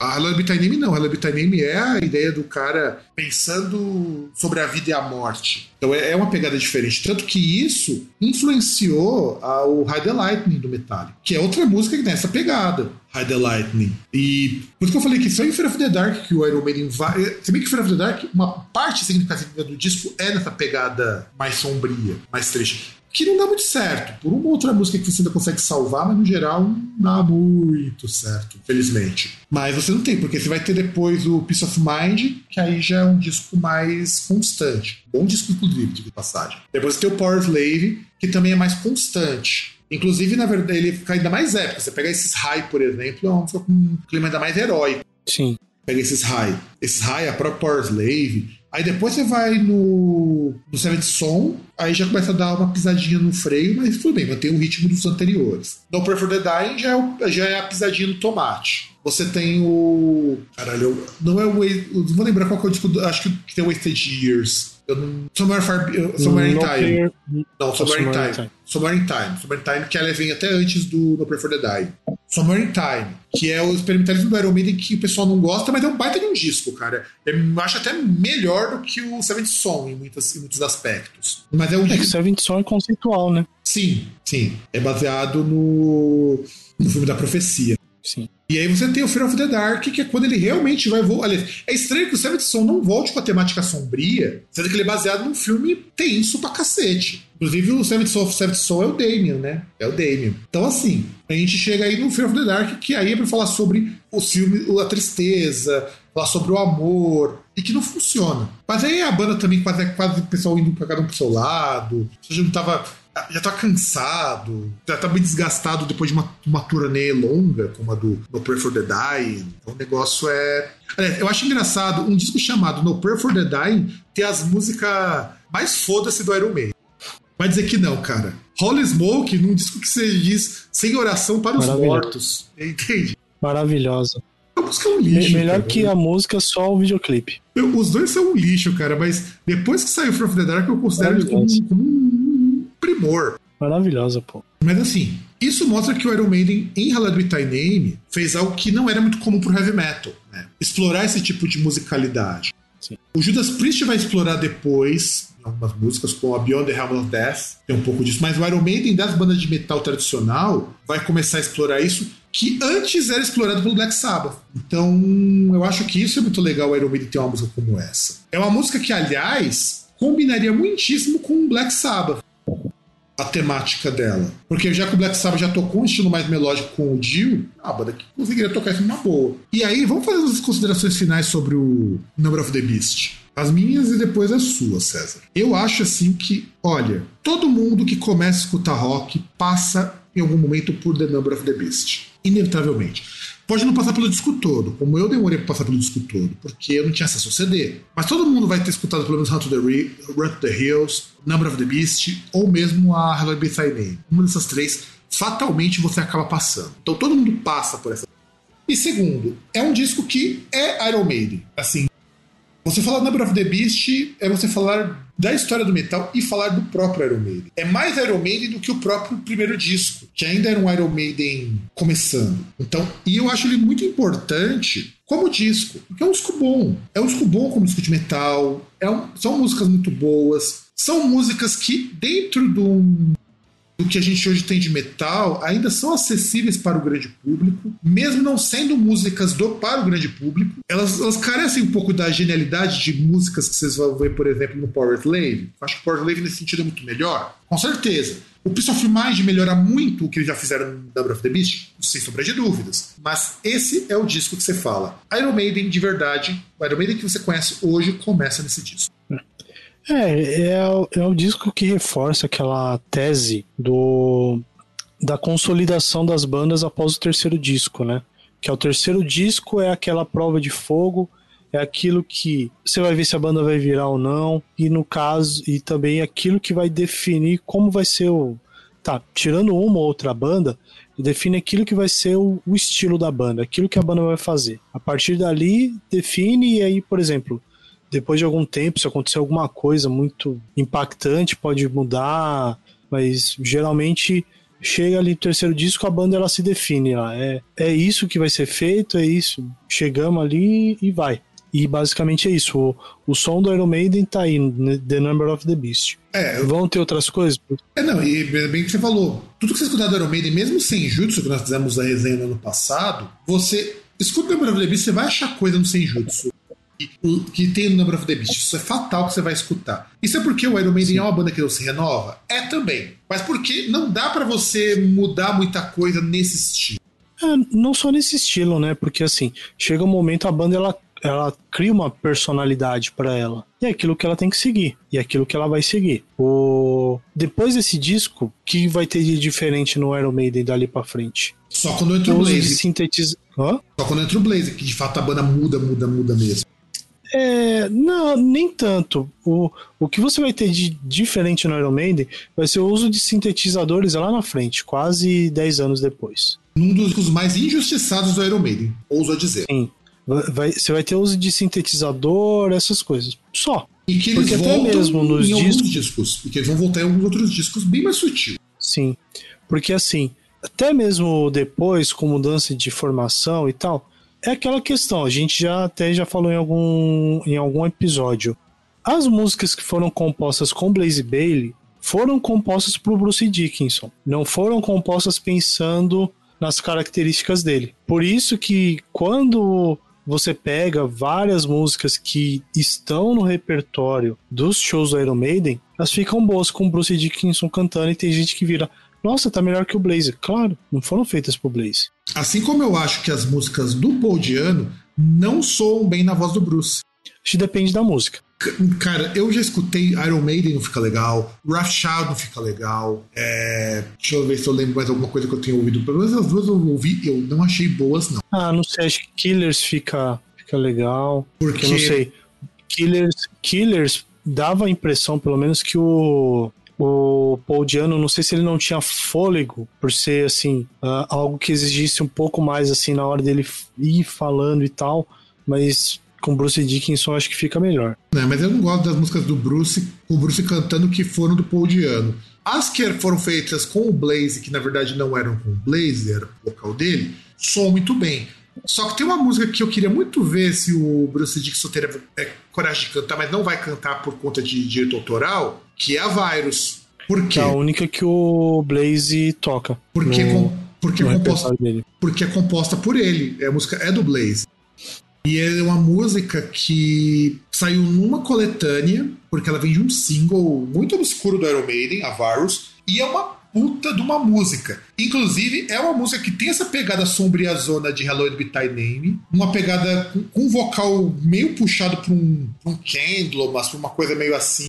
A Name não. Thy Name é a ideia do cara pensando sobre a vida e a morte. Então é é uma pegada diferente. Tanto que isso influenciou a- o Hide the Lightning do Metallica, que é outra música que tem essa pegada. Hide the Lightning. E por isso que eu falei que só em Fear of the Dark que o Iron Maiden vai. Se bem que Fear of the Dark, uma parte significativa do disco é nessa pegada mais sombria, mais triste. Que não dá muito certo. Por uma outra música que você ainda consegue salvar, mas no geral não dá muito certo, infelizmente. Mas você não tem, porque você vai ter depois o Peace of Mind, que aí já é um disco mais constante. Bom disco, inclusive, de passagem. Depois você tem o Power Slave, que também é mais constante. Inclusive, na verdade, ele fica ainda mais épico. Você pega esses high, por exemplo, é com um clima ainda mais heróico Sim. Pega esses high. Esses high, a própria Power Slave. Aí depois você vai no, no Seventh Song, aí já começa a dar uma pisadinha no freio, mas tudo bem, mantém o ritmo dos anteriores. No Pray for the Dying já é, o- já é a pisadinha no tomate. Você tem o. Caralho, não é o. Não vou lembrar qual que é o disco. Acho que tem o Wasted Years. Eu não, Somewhere, Far, Somewhere in Time. Prayer- Não, Somewhere in Time. Time. Somewhere in Time. Somewhere in Time, que ela vem até antes do No Pray for the Die. Somewhere in Time, que é o experimentalismo do Iron Maiden que o pessoal não gosta, mas é um baita de um disco, cara. Eu acho até melhor do que o Seventh Song em, muitas, em muitos aspectos. Mas é um É que disco. Seven Son é conceitual, né? Sim, sim. É baseado no, no filme da profecia. Sim. E aí você tem o Fear of the Dark, que é quando ele realmente vai voltar. Aliás, é estranho que o Seventh Son não volte com a temática sombria, sendo que ele é baseado num filme tenso pra cacete. Inclusive, o Seventh Son, Seventh Son é o Damien, né? É o Damien. Então, assim, a gente chega aí no Fear of the Dark, que aí é pra falar sobre o filme, a tristeza, falar sobre o amor, e que não funciona. Mas aí a banda também quase, quase o pessoal indo pra cada um pro seu lado, você tava já tá cansado, já tá bem desgastado depois de uma, uma turnê longa, como a do No Prayer for the Dying. Então o negócio é. Aliás, eu acho engraçado um disco chamado No Prayer for the Dying ter as músicas mais foda-se do Iron Maiden. Vai dizer que não, cara. Holy Smoke, num disco que você diz sem oração para os mortos. Entende? Maravilhosa. A música é um lixo. Melhor cara. que a música, só o videoclipe. Eu- Os dois são um lixo, cara, mas depois que saiu From the Dark, eu considero como um primor. Maravilhosa, pô. Mas assim, isso mostra que o Iron Maiden, em Hallowed with Thy Name, fez algo que não era muito comum pro heavy metal, né? Explorar esse tipo de musicalidade. Sim. O Judas Priest vai explorar depois em algumas músicas, como a Beyond the Helm of Death, tem um pouco disso, mas o Iron Maiden das bandas de metal tradicional vai começar a explorar isso que antes era explorado pelo Black Sabbath. Então, eu acho que isso é muito legal o Iron Maiden ter uma música como essa. É uma música que, aliás, combinaria muitíssimo com o Black Sabbath a temática dela. Porque já que o Black Sabbath já tocou um estilo mais melódico com o Dio, a banda que conseguiria tocar isso numa boa. E aí, vamos fazer as considerações finais sobre o Number of the Beast. As minhas e depois as suas, César. Eu acho assim que, olha, todo mundo que começa a escutar rock passa em algum momento por The Number of the Beast. Inevitavelmente. Pode não passar pelo disco todo, como eu demorei para passar pelo disco todo, porque eu não tinha acesso ao CD. Mas todo mundo vai ter escutado pelo menos Run to the, Re- Run to the Hills, Number of the Beast, ou mesmo a Hello Be Thy Name. Uma dessas três, fatalmente você acaba passando. Então todo mundo passa por essa. E segundo, é um disco que é Iron Maiden. Assim, você falar Number of the Beast é você falar da história do metal e falar do próprio Iron Maiden. É mais Iron Maiden do que o próprio primeiro disco, que ainda era um Iron Maiden começando. Então, e eu acho ele muito importante como disco, porque é um disco bom. É um disco bom como disco de metal, é um- são músicas muito boas, são músicas que dentro de um do que a gente hoje tem de metal ainda são acessíveis para o grande público, mesmo não sendo músicas do para o grande público. Elas, elas carecem um pouco da genialidade de músicas que vocês vão ver, por exemplo, no Power Slave. Acho que o Power Slave nesse sentido é muito melhor. Com certeza. O Piece of Mind melhora muito o que eles já fizeram no Number of the Beast, sem sombra de dúvidas. Mas esse é o disco que você fala. Iron Maiden de verdade, o Iron Maiden que você conhece hoje começa nesse disco. É, é, é o disco que reforça aquela tese do da consolidação das bandas após o terceiro disco, né? Que é o terceiro disco é aquela prova de fogo, é aquilo que você vai ver se a banda vai virar ou não, e no caso, e também aquilo que vai definir como vai ser o. Tá, tirando uma ou outra banda, define aquilo que vai ser o, o estilo da banda, aquilo que a banda vai fazer. A partir dali, define, e aí, por exemplo, depois de algum tempo, se acontecer alguma coisa muito impactante, pode mudar, mas geralmente chega ali no terceiro disco, a banda ela se define lá. É, é isso que vai ser feito, é isso. Chegamos ali e vai. E basicamente é isso. O, o som do Iron Maiden tá aí, né, The Number of the Beast. É, Vão ter outras coisas? É, não, e bem que você falou, tudo que você escutar do Iron Maiden, mesmo sem Jutsu, que nós fizemos a resenha no ano passado, você escuta o Number of the Beast, você vai achar coisa no Senjutsu. Que- o- Que tem no Number of the Beast. Isso é fatal que você vai escutar. Isso é porque o Iron Maiden é uma banda que não se renova? É também. Mas porque não dá pra você mudar muita coisa nesse estilo. É, não só nesse estilo, né? Porque assim, chega um momento a banda ela, ela cria uma personalidade pra ela. E é aquilo que ela tem que seguir. E é aquilo que ela vai seguir. O... Depois desse disco, o que vai ter de diferente no Iron Maiden dali pra frente? Só quando entra O Blaze. sintetiz... Hã? Só quando entra o Blaze, que de fato a banda muda, muda, muda mesmo. É, não, nem tanto. O, o que você vai ter de diferente no Iron Maiden vai ser o uso de sintetizadores lá na frente, quase 10 anos depois. Num dos mais injustiçados do Iron Maiden, ouso a dizer. Sim. Vai- você vai ter uso de sintetizador, essas coisas. Só. E que eles Porque até voltam mesmo nos em alguns discos- discos. E que eles vão voltar em alguns outros discos bem mais sutil. Sim. Porque assim, até mesmo depois, com mudança de formação e tal, é aquela questão, a gente já até já falou em algum, em algum episódio. As músicas que foram compostas com Blaze Bailey foram compostas por Bruce Dickinson. Não foram compostas pensando nas características dele. Por isso que quando você pega várias músicas que estão no repertório dos shows do Iron Maiden, elas ficam boas com Bruce Dickinson cantando e tem gente que vira, nossa, tá melhor que o Blaze. Claro, não foram feitas pro Blaze. Assim como eu acho que as músicas do Paul Diano não soam bem na voz do Bruce. Acho que depende da música. Cara, eu já escutei Iron Maiden não fica legal, Rothschild não fica legal. É... Deixa eu ver se eu lembro mais alguma coisa que eu tenho ouvido. Pelo menos as duas eu ouvi eu não achei boas, não. Ah, não sei, acho que Killers fica, fica legal. Porque Eu não sei. Killers, Killers dava a impressão, pelo menos, que o, o Paul Diano, não sei se ele não tinha fôlego, por ser, assim, ah, algo que exigisse um pouco mais, assim, na hora dele ir falando e tal, mas com Bruce Dickinson acho que fica melhor. né, mas eu não gosto das músicas do Bruce, o Bruce cantando que foram do Paul Diano. As que foram feitas com o Blaze, que na verdade não eram com o Blaze, era o vocal dele, soam muito bem. Só que tem uma música que eu queria muito ver se o Bruce Dickinson teria é, coragem de cantar, mas não vai cantar por conta de direito autoral, que é a Virus. Por quê? é a única que o Blaze toca. Porque, no- com, porque, no composta, porque é composta por ele. É, a música é do Blaze. E é uma música que saiu numa coletânea, porque ela vem de um single muito obscuro do Iron Maiden, a Varus, e é uma puta de uma música. Inclusive, é uma música que tem essa pegada sombria zona de Hello Be Thy Name, uma pegada com, com um vocal meio puxado pra um, pra um Candle, mas pra uma coisa meio assim,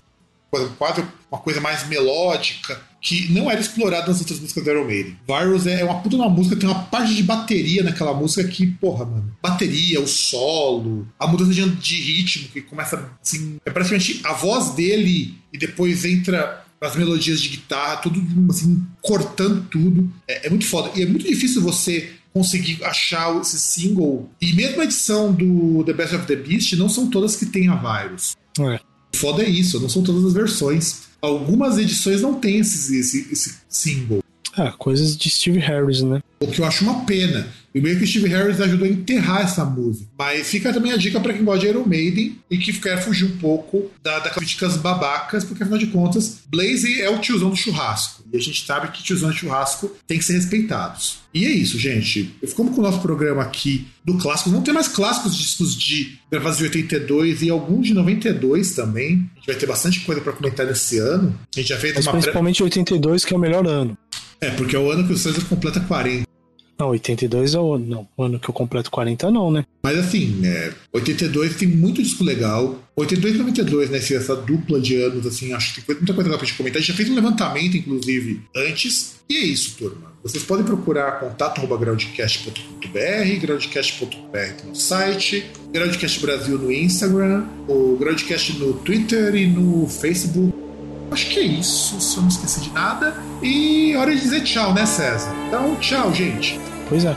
coisa- quase uma coisa mais melódica, que não era explorada nas outras músicas do Iron Maiden. Virus é uma puta uma música, tem uma parte de bateria naquela música que, porra, mano. Bateria, o solo, a mudança de, de ritmo, que começa assim. É praticamente a voz dele e depois entra as melodias de guitarra, tudo assim, cortando tudo. É, é muito foda. E é muito difícil você conseguir achar esse single. E mesmo a edição do The Best of the Beast, não são todas que tem a Virus. É. Foda é isso, não são todas as versões. Algumas edições não tem esse, esse, esse. Ah, coisas de Steve Harris, né? O que eu acho uma pena. E meio que o Steve Harris ajudou a enterrar essa música. Mas fica também a dica pra quem gosta de Iron Maiden e que quer fugir um pouco da, das críticas babacas, porque afinal de contas, Blaze é o tiozão do churrasco. E a gente sabe que tiozão de churrasco tem que ser respeitados. E é isso, gente. Ficamos com o nosso programa aqui do clássico. Não tem mais clássicos discos de gravados de 82 e alguns de 92 também. A gente vai ter bastante coisa pra comentar nesse ano. A gente já fez Mas uma principalmente 82, que é o melhor ano. É, porque é o ano que o César completa 40. Não, 82 é o ano. Não, o ano que eu completo 40 não, né? Mas assim, é, 82 tem muito disco legal. 82 e 92, né? Essa dupla de anos, assim, acho que tem muita coisa legal pra gente comentar. A gente já fez um levantamento, inclusive, antes. E é isso, turma. Vocês podem procurar contato.groundcast.com.br, groundcast.com.br no site, Groundcast Brasil no Instagram, o Groundcast no Twitter e no Facebook. Acho que é isso, se eu não esqueci de nada. E hora de dizer tchau, né, César? Então, tchau, gente. Pois é.